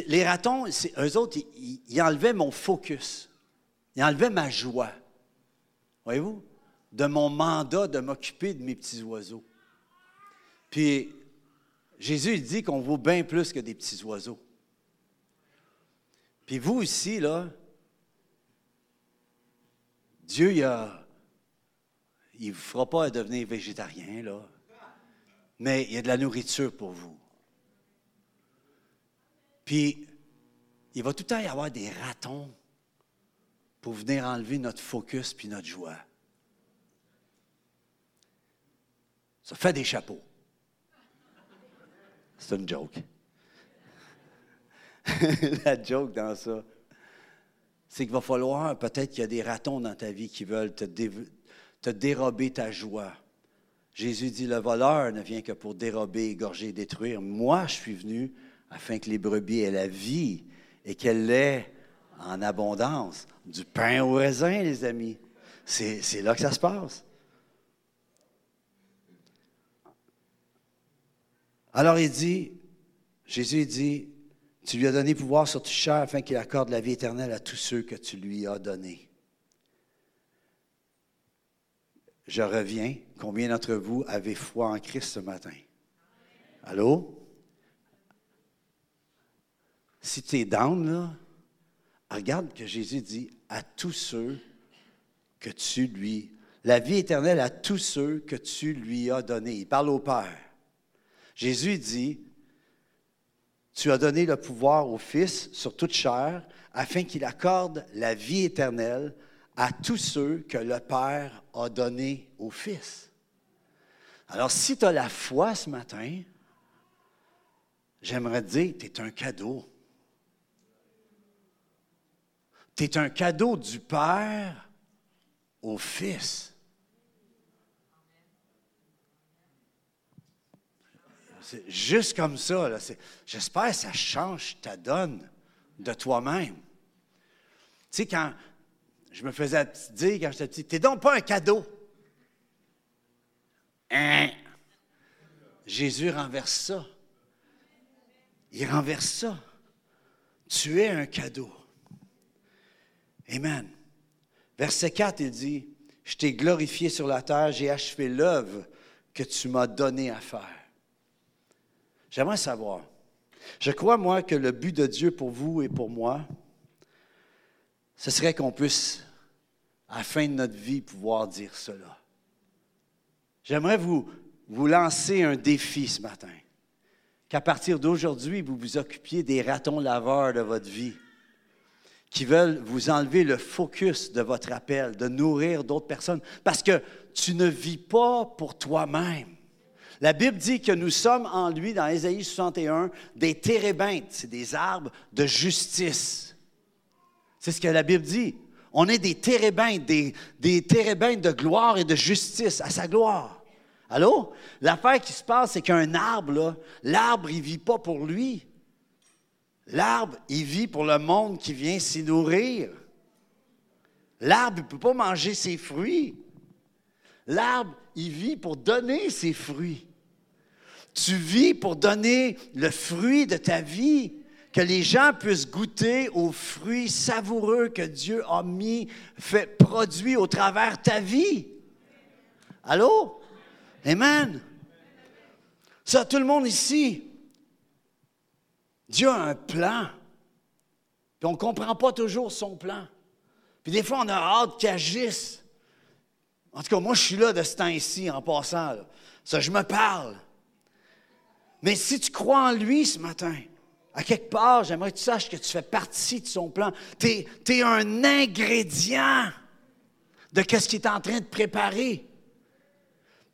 les ratons, eux autres, ils, enlevaient mon focus. Ils enlevaient ma joie. Voyez-vous? De mon mandat de m'occuper de mes petits oiseaux. Puis, Jésus, dit qu'on vaut bien plus que des petits oiseaux. Puis vous aussi, là, Dieu, il ne vous fera pas devenir végétarien, là. Mais il y a de la nourriture pour vous. Puis, il va tout le temps y avoir des ratons pour venir enlever notre focus puis notre joie. Ça fait des chapeaux. C'est une joke. <laughs> La joke dans ça, c'est qu'il va falloir, peut-être qu'il y a des ratons dans ta vie qui veulent te, dérober ta joie. Jésus dit, le voleur ne vient que pour dérober, égorger détruire. Moi, je suis venu afin que les brebis aient la vie et qu'elle l'ait en abondance. Du pain au raisin, les amis. C'est là que ça se passe. Alors il dit, Jésus dit, tu lui as donné pouvoir sur tes chair afin qu'il accorde la vie éternelle à tous ceux que tu lui as donnés. Je reviens. Combien d'entre vous avez foi en Christ ce matin? Allô? Si tu es down, là, regarde que Jésus dit à tous ceux que tu lui, la vie éternelle à tous ceux que tu lui as donnés. Il parle au Père. Jésus dit, tu as donné le pouvoir au Fils sur toute chair afin qu'il accorde la vie éternelle à tous ceux que le Père a donné au Fils. Alors, si tu as la foi ce matin, j'aimerais dire, tu es un cadeau. Tu es un cadeau du Père au Fils. Juste comme ça. J'espère que ça change ta donne de toi-même. Tu sais, quand je me faisais dire, quand j'étais petit, t'es donc pas un cadeau. Hein? Jésus renverse ça. Il renverse ça. Tu es un cadeau. Amen. Verset 4, il dit, je t'ai glorifié sur la terre, j'ai achevé l'œuvre que tu m'as donné à faire. J'aimerais savoir, je crois, moi, que le but de Dieu pour vous et pour moi, ce serait qu'on puisse, à la fin de notre vie, pouvoir dire cela. J'aimerais vous, vous lancer un défi ce matin, qu'à partir d'aujourd'hui, vous vous occupiez des ratons laveurs de votre vie qui veulent vous enlever le focus de votre appel, de nourrir d'autres personnes, parce que tu ne vis pas pour toi-même. La Bible dit que nous sommes en lui, dans Ésaïe 61, des térébintes, c'est des arbres de justice. C'est ce que la Bible dit. On est des térébintes, des, des térébintes de gloire et de justice, à sa gloire. Allô? L'affaire qui se passe, c'est qu'un arbre, l'arbre, il ne vit pas pour lui. L'arbre, il vit pour le monde qui vient s'y nourrir. L'arbre, il ne peut pas manger ses fruits. L'arbre, il vit pour donner ses fruits. Tu vis pour donner le fruit de ta vie, que les gens puissent goûter aux fruits savoureux que Dieu a mis, fait, produit au travers ta vie. Allô? Amen. Ça, tout le monde ici, Dieu a un plan. Puis on ne comprend pas toujours son plan. Puis des fois, on a hâte qu'il agisse. En tout cas, moi, je suis là de ce temps-ci en passant. Ça, je me parle. Mais si tu crois en lui ce matin, à quelque part, j'aimerais que tu saches que tu fais partie de son plan. Tu es, un ingrédient de ce qu'il est en train de préparer.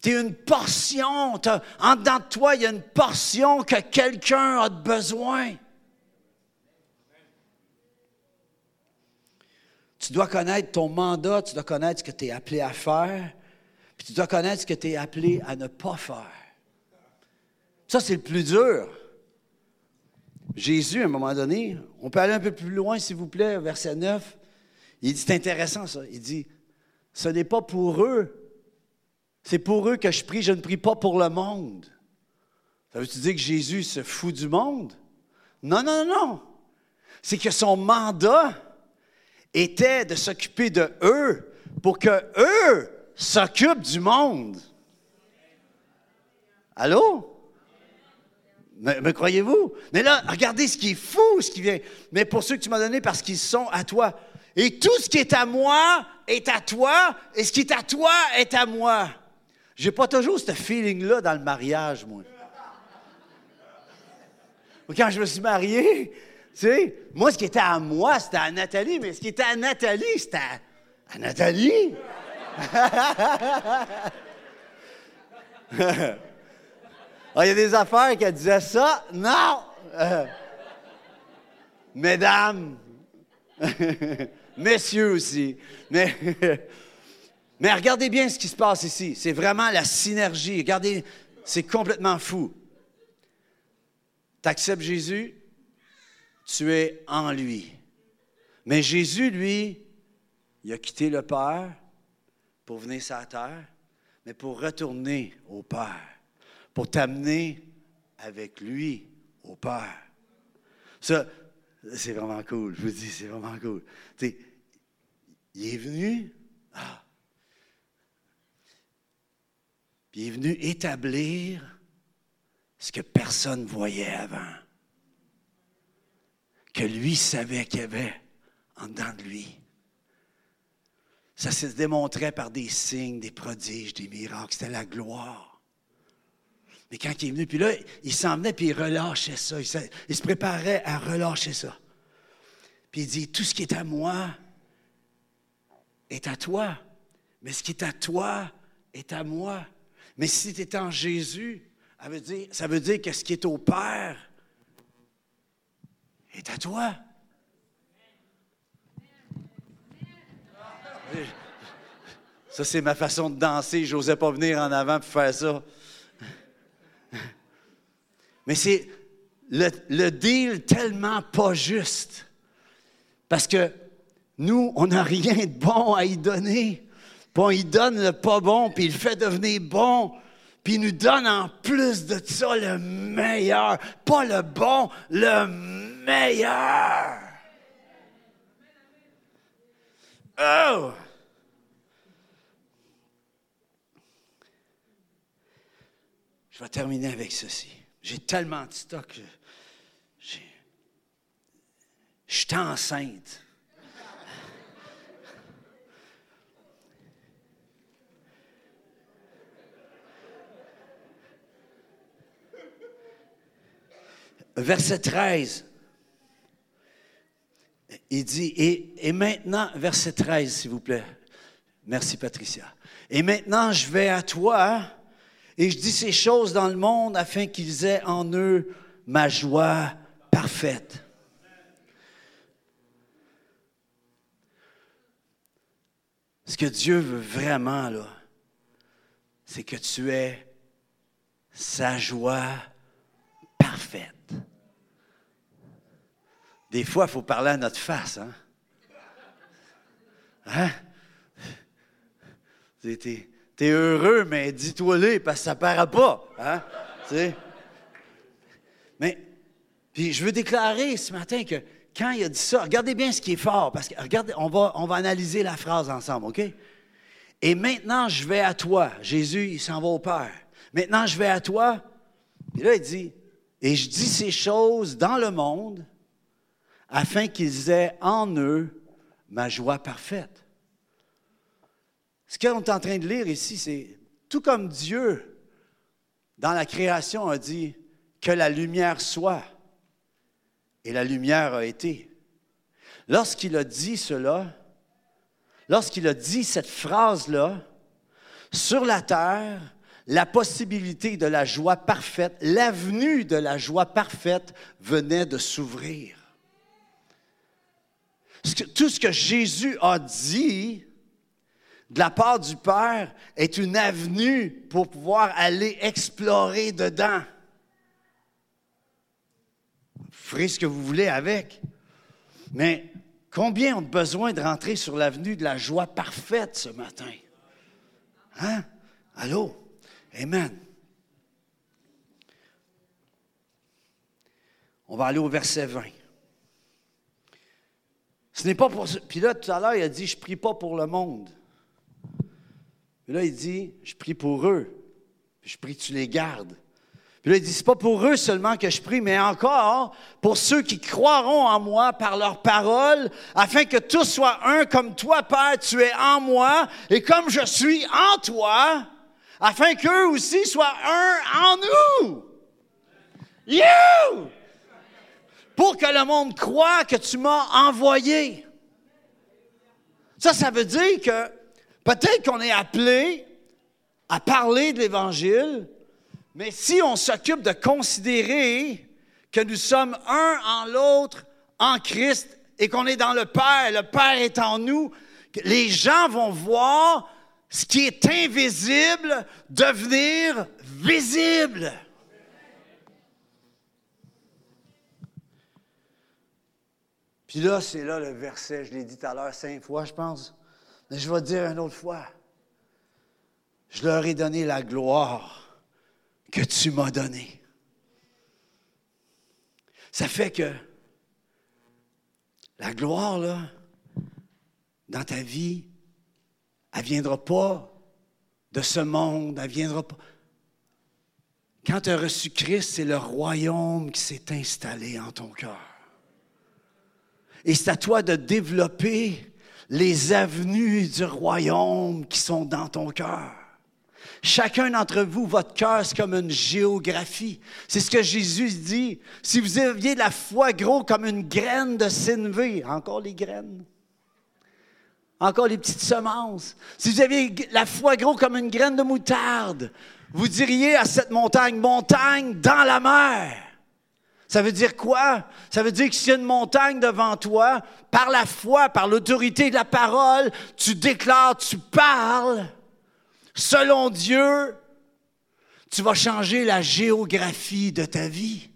Tu es une portion. En dedans de toi, il y a une portion que quelqu'un a besoin. Tu dois connaître ton mandat, tu dois connaître ce que tu es appelé à faire, puis tu dois connaître ce que tu es appelé à ne pas faire. Ça, c'est le plus dur. Jésus, à un moment donné, on peut aller un peu plus loin, s'il vous plaît, verset 9. Il dit, c'est intéressant ça, il dit, ce n'est pas pour eux c'est pour eux que je prie, je ne prie pas pour le monde. Ça veut-tu dire que Jésus se fout du monde? Non, non, non. C'est que son mandat était de s'occuper de eux pour que eux s'occupent du monde. Allô? Me, croyez-vous? Mais là, regardez ce qui est fou, ce qui vient. Mais pour ceux que tu m'as donné, parce qu'ils sont à toi. Et tout ce qui est à moi est à toi, et ce qui est à toi est à moi. J'ai pas toujours ce feeling-là dans le mariage, moi. Quand je me suis marié, sais, moi, ce qui était à moi, c'était à Nathalie, mais ce qui était à Nathalie, c'était à, Nathalie. <laughs> Ah, il y a des affaires qui disaient ça? Non! <laughs> Mesdames, <laughs> messieurs aussi. Mais, mais regardez bien ce qui se passe ici. C'est vraiment la synergie. Regardez, c'est complètement fou. Tu acceptes Jésus, tu es en lui. Mais Jésus, lui, il a quitté le Père pour venir sur la terre, mais pour retourner au Père, pour t'amener avec lui au Père. Ça, c'est vraiment cool. Je vous dis, c'est vraiment cool. il est venu, ah, il est venu établir ce que personne ne voyait avant. Que lui savait qu'il y avait en dedans de lui. Ça se démontrait par des signes, des prodiges, des miracles. C'était la gloire. Mais quand il est venu, puis là, il s'en venait, puis il relâchait ça. Il se, préparait à relâcher ça. Puis il dit, tout ce qui est à moi est à toi. Mais ce qui est à toi est à moi. Mais si tu es en Jésus, ça veut dire que ce qui est au Père est à toi. Ça, c'est ma façon de danser. Je n'osais pas venir en avant pour faire ça. Mais c'est le, deal tellement pas juste. Parce que nous, on n'a rien de bon à y donner. Puis on y donne le pas bon, puis il fait devenir bon puis il nous donne en plus de ça le meilleur. Pas le bon, le meilleur. Oh! Je vais terminer avec ceci. J'ai tellement de stock. Je, je suis enceinte. verset 13. Il dit, et, et maintenant, verset 13, s'il vous plaît. Merci, Patricia. Et maintenant, je vais à toi et je dis ces choses dans le monde afin qu'ils aient en eux ma joie parfaite. Ce que Dieu veut vraiment, là, c'est que tu aies sa joie parfaite. Des fois, il faut parler à notre face. Hein? Hein? T'es, es heureux, mais dis-toi-le, parce que ça ne paraît pas. Hein? Mais, puis je veux déclarer ce matin que quand il a dit ça, regardez bien ce qui est fort, parce que regardez, on va, analyser la phrase ensemble, OK? Et maintenant, je vais à toi. Jésus, il s'en va au Père. Maintenant, je vais à toi. Et là, il dit, et je dis ces choses dans le monde afin qu'ils aient en eux ma joie parfaite. Ce qu'on est en train de lire ici, c'est tout comme Dieu, dans la création, a dit que la lumière soit, et la lumière a été. Lorsqu'il a dit cela, lorsqu'il a dit cette phrase-là, sur la terre, la possibilité de la joie parfaite, l'avenue de la joie parfaite venait de s'ouvrir tout ce que Jésus a dit de la part du Père est une avenue pour pouvoir aller explorer dedans. Ferez ce que vous voulez avec. Mais combien ont besoin de rentrer sur l'avenue de la joie parfaite ce matin? Hein? Allô? Amen. On va aller au verset 20. Ce n'est pas pour. Puis là, tout à l'heure, il a dit Je prie pas pour le monde. Puis là, il dit Je prie pour eux. Je prie que tu les gardes. Puis là, il dit C'est pas pour eux seulement que je prie, mais encore pour ceux qui croiront en moi par leur parole, afin que tous soient un comme toi, Père, tu es en moi, et comme je suis en toi, afin qu'eux aussi soient un en nous. You! Pour que le monde croit que tu m'as envoyé. Ça, ça veut dire que peut-être qu'on est appelé à parler de l'Évangile, mais si on s'occupe de considérer que nous sommes un en l'autre, en Christ, et qu'on est dans le Père, le Père est en nous, les gens vont voir ce qui est invisible devenir visible. Puis là, c'est là le verset, je l'ai dit tout à l'heure cinq fois, je pense. Mais je vais dire une autre fois. Je leur ai donné la gloire que tu m'as donnée. Ça fait que la gloire, là, dans ta vie, elle ne viendra pas de ce monde, elle ne viendra pas. Quand tu as reçu Christ, c'est le royaume qui s'est installé en ton cœur. Et c'est à toi de développer les avenues du royaume qui sont dans ton cœur. Chacun d'entre vous, votre cœur, c'est comme une géographie. C'est ce que Jésus dit. Si vous aviez la foi gros comme une graine de sinvé, encore les graines, encore les petites semences. Si vous aviez la foi gros comme une graine de moutarde, vous diriez à cette montagne, montagne dans la mer. Ça veut dire quoi? Ça veut dire que s'il y a une montagne devant toi, par la foi, par l'autorité de la parole, tu déclares, tu parles, selon Dieu, tu vas changer la géographie de ta vie.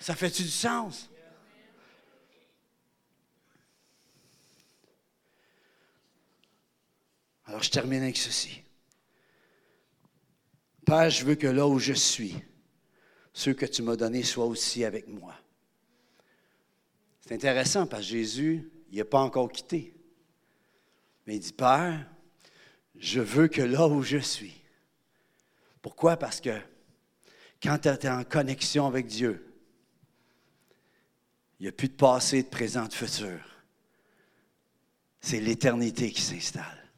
Ça fait-tu du sens? Alors je termine avec ceci. Père, je veux que là où je suis, ceux que tu m'as donnés soient aussi avec moi. C'est intéressant parce que Jésus, il n'a pas encore quitté. Mais il dit, Père, je veux que là où je suis. Pourquoi? Parce que quand tu es en connexion avec Dieu, il n'y a plus de passé, de présent, de futur. C'est l'éternité qui s'installe.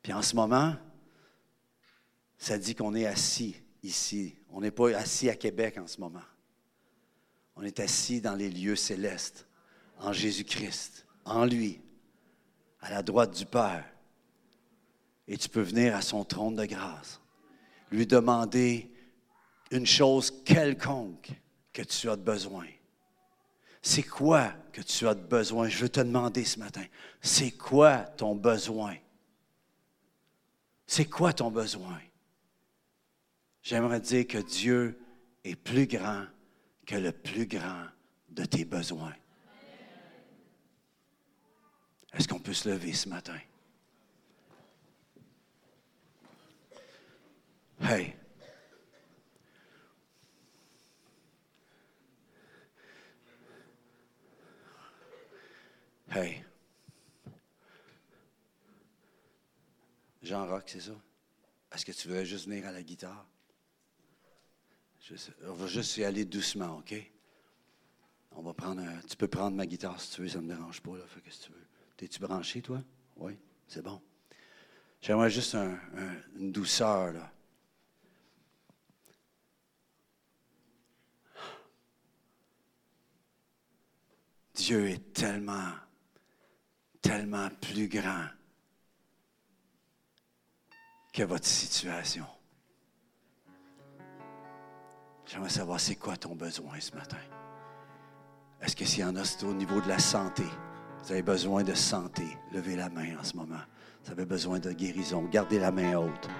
Puis en ce moment, ça dit qu'on est assis ici. On n'est pas assis à Québec en ce moment. On est assis dans les lieux célestes, en Jésus-Christ, en lui, à la droite du Père. Et tu peux venir à son trône de grâce, lui demander une chose quelconque que tu as besoin. C'est quoi que tu as besoin? Je veux te demander ce matin, c'est quoi ton besoin? C'est quoi ton besoin? J'aimerais dire que Dieu est plus grand que le plus grand de tes besoins. Est-ce qu'on peut se lever ce matin? Hey! Hey! Jean Rock, c'est ça? Est-ce que tu voudrais juste venir à la guitare? On va juste y aller doucement, OK? On va prendre tu peux prendre ma guitare si tu veux, ça ne me dérange pas. Là, fait que tu veux. T'es-tu branché, toi? Oui, c'est bon. J'aimerais juste une douceur, là. Dieu est tellement, tellement plus grand que votre situation. J'aimerais savoir c'est quoi ton besoin ce matin? Est-ce que s'il y en a, c'est au niveau de la santé? Vous avez besoin de santé. Levez la main en ce moment. Vous avez besoin de guérison. Gardez la main haute.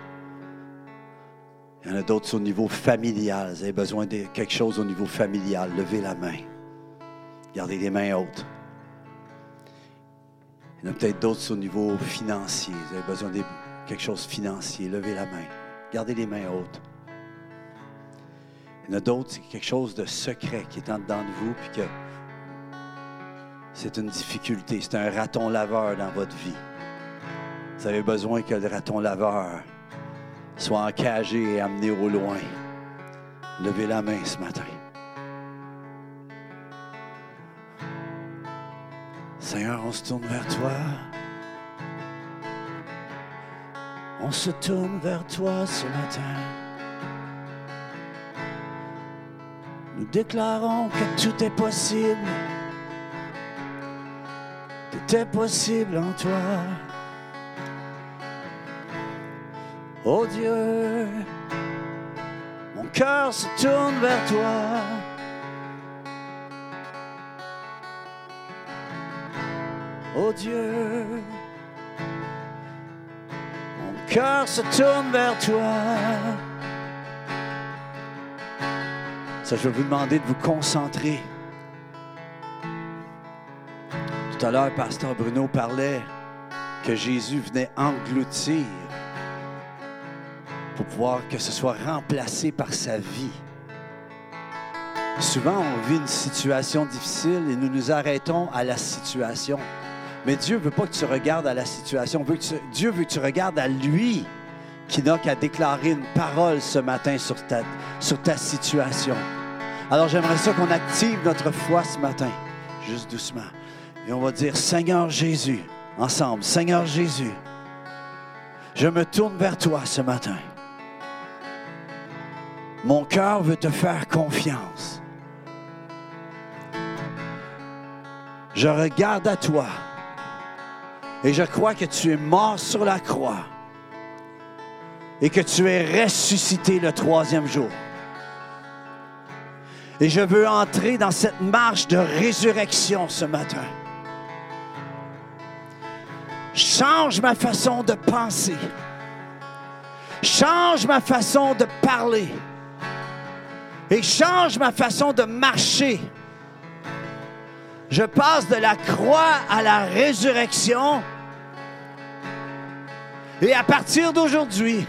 Il y en a d'autres au niveau familial. Vous avez besoin de quelque chose au niveau familial. Levez la main. Gardez les mains hautes. Il y en a peut-être d'autres au niveau financier. Vous avez besoin de quelque chose financier. Levez la main. Gardez les mains hautes. Il y en a d'autres, c'est quelque chose de secret qui est en dedans de vous, puis que c'est une difficulté. C'est un raton laveur dans votre vie. Vous avez besoin que le raton laveur soit encagé et amené au loin. Levez la main ce matin. Seigneur, on se tourne vers toi. On se tourne vers toi ce matin. Nous déclarons que tout est possible. Tout est possible en toi. Oh Dieu, mon cœur se tourne vers toi. Oh Dieu, mon cœur se tourne vers toi. Ça, je vais vous demander de vous concentrer. Tout à l'heure, Pasteur Bruno parlait que Jésus venait engloutir pour pouvoir que ce soit remplacé par sa vie. Souvent, on vit une situation difficile et nous nous arrêtons à la situation. Mais Dieu ne veut pas que tu regardes à la situation. Dieu veut que tu regardes à lui qui n'a qu'à déclarer une parole ce matin sur ta situation. Alors j'aimerais ça qu'on active notre foi ce matin, juste doucement. Et on va dire, Seigneur Jésus, ensemble, Seigneur Jésus, je me tourne vers toi ce matin. Mon cœur veut te faire confiance. Je regarde à toi et je crois que tu es mort sur la croix et que tu es ressuscité le troisième jour. Et je veux entrer dans cette marche de résurrection ce matin. Change ma façon de penser. Change ma façon de parler. Et change ma façon de marcher. Je passe de la croix à la résurrection. Et à partir d'aujourd'hui,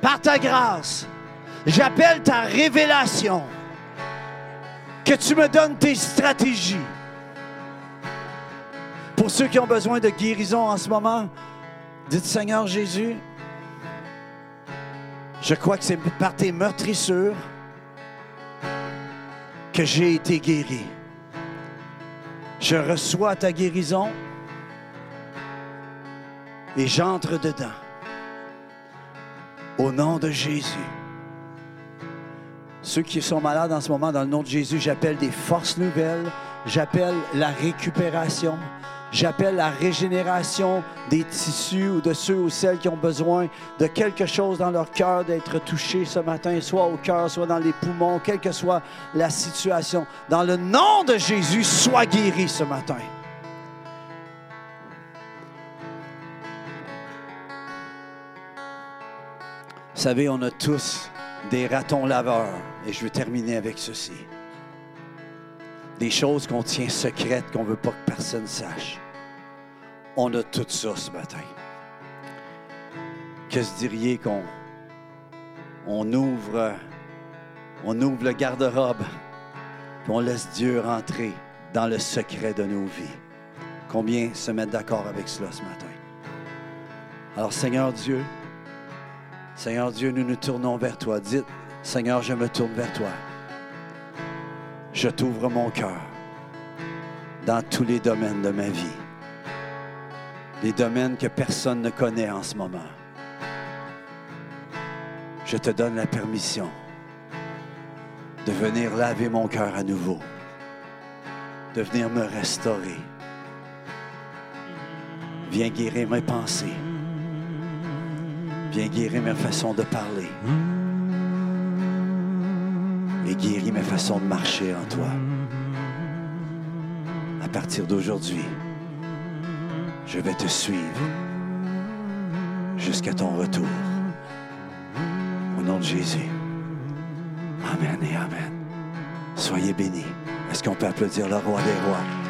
par ta grâce, j'appelle ta révélation. Que tu me donnes tes stratégies. Pour ceux qui ont besoin de guérison en ce moment, dites Seigneur Jésus, je crois que c'est par tes meurtrissures que j'ai été guéri. Je reçois ta guérison et j'entre dedans. Au nom de Jésus. Ceux qui sont malades en ce moment, dans le nom de Jésus, j'appelle des forces nouvelles, j'appelle la récupération, j'appelle la régénération des tissus ou de ceux ou celles qui ont besoin de quelque chose dans leur cœur d'être touchés ce matin, soit au cœur, soit dans les poumons, quelle que soit la situation. Dans le nom de Jésus, sois guéri ce matin. Vous savez, on a tous des ratons laveurs. Et je veux terminer avec ceci. Des choses qu'on tient secrètes, qu'on ne veut pas que personne sache. On a tout ça ce matin. Que se diriez qu'on on ouvre, on ouvre le garde-robe, puis on laisse Dieu rentrer dans le secret de nos vies. Combien se mettent d'accord avec cela ce matin? Alors Seigneur Dieu, Seigneur Dieu, nous nous tournons vers toi. Dites, Seigneur, je me tourne vers toi. Je t'ouvre mon cœur dans tous les domaines de ma vie. Les domaines que personne ne connaît en ce moment. Je te donne la permission de venir laver mon cœur à nouveau, de venir me restaurer. Viens guérir mes pensées. Viens guérir mes façons de parler. Et guéris mes façons de marcher en toi. À partir d'aujourd'hui, je vais te suivre jusqu'à ton retour. Au nom de Jésus. Amen et Amen. Soyez bénis. Est-ce qu'on peut applaudir le roi des rois?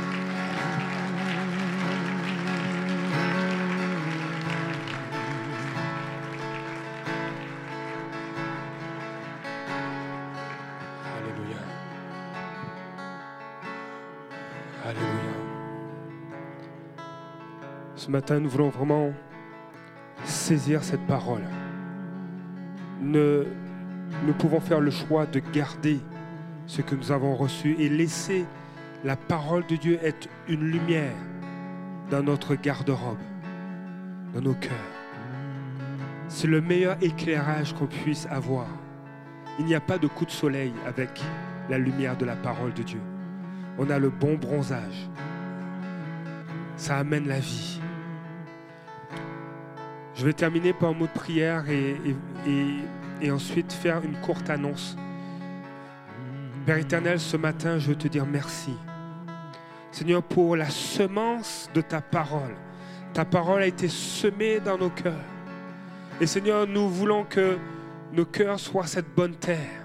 Matin, nous voulons vraiment saisir cette parole. Ne- nous pouvons faire le choix de garder ce que nous avons reçu et laisser la parole de Dieu être une lumière dans notre garde-robe, dans nos cœurs. C'est le meilleur éclairage qu'on puisse avoir. Il n'y a pas de coup de soleil avec la lumière de la parole de Dieu. On a le bon bronzage. Ça amène la vie. Je vais terminer par un mot de prière et, ensuite faire une courte annonce. Père éternel, ce matin, je veux te dire merci. Seigneur, pour la semence de ta parole. Ta parole a été semée dans nos cœurs. Et Seigneur, nous voulons que nos cœurs soient cette bonne terre.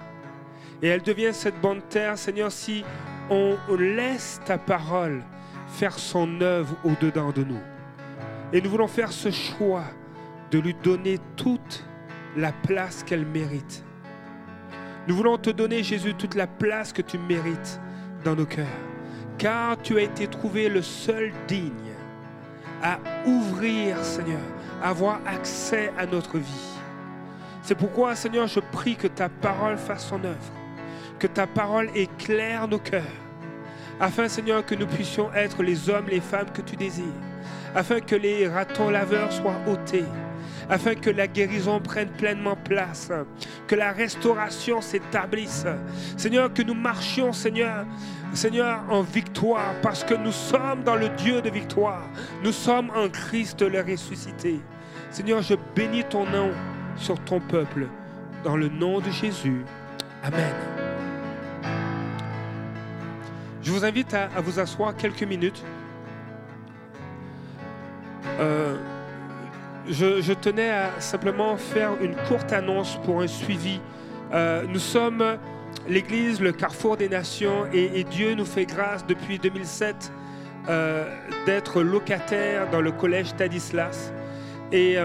Et elle devient cette bonne terre, Seigneur, si on laisse ta parole faire son œuvre au-dedans de nous. Et nous voulons faire ce choix de lui donner toute la place qu'elle mérite. Nous voulons te donner, Jésus, toute la place que tu mérites dans nos cœurs. Car tu as été trouvé le seul digne à ouvrir, Seigneur, à avoir accès à notre vie. C'est pourquoi, Seigneur, je prie que ta parole fasse son œuvre, que ta parole éclaire nos cœurs, afin, Seigneur, que nous puissions être les hommes, les femmes que tu désires, afin que les ratons laveurs soient ôtés, afin que la guérison prenne pleinement place, que la restauration s'établisse. Seigneur, que nous marchions, Seigneur, Seigneur, en victoire, parce que nous sommes dans le Dieu de victoire. Nous sommes en Christ le ressuscité. Seigneur, je bénis ton nom sur ton peuple, dans le nom de Jésus. Amen. Je vous invite à, vous asseoir quelques minutes. Euh, je, tenais à simplement faire une courte annonce pour un suivi. Euh, nous sommes l'Église, le carrefour des nations, et, Dieu nous fait grâce depuis 2007 euh, d'être locataire dans le collège Tadislas. Et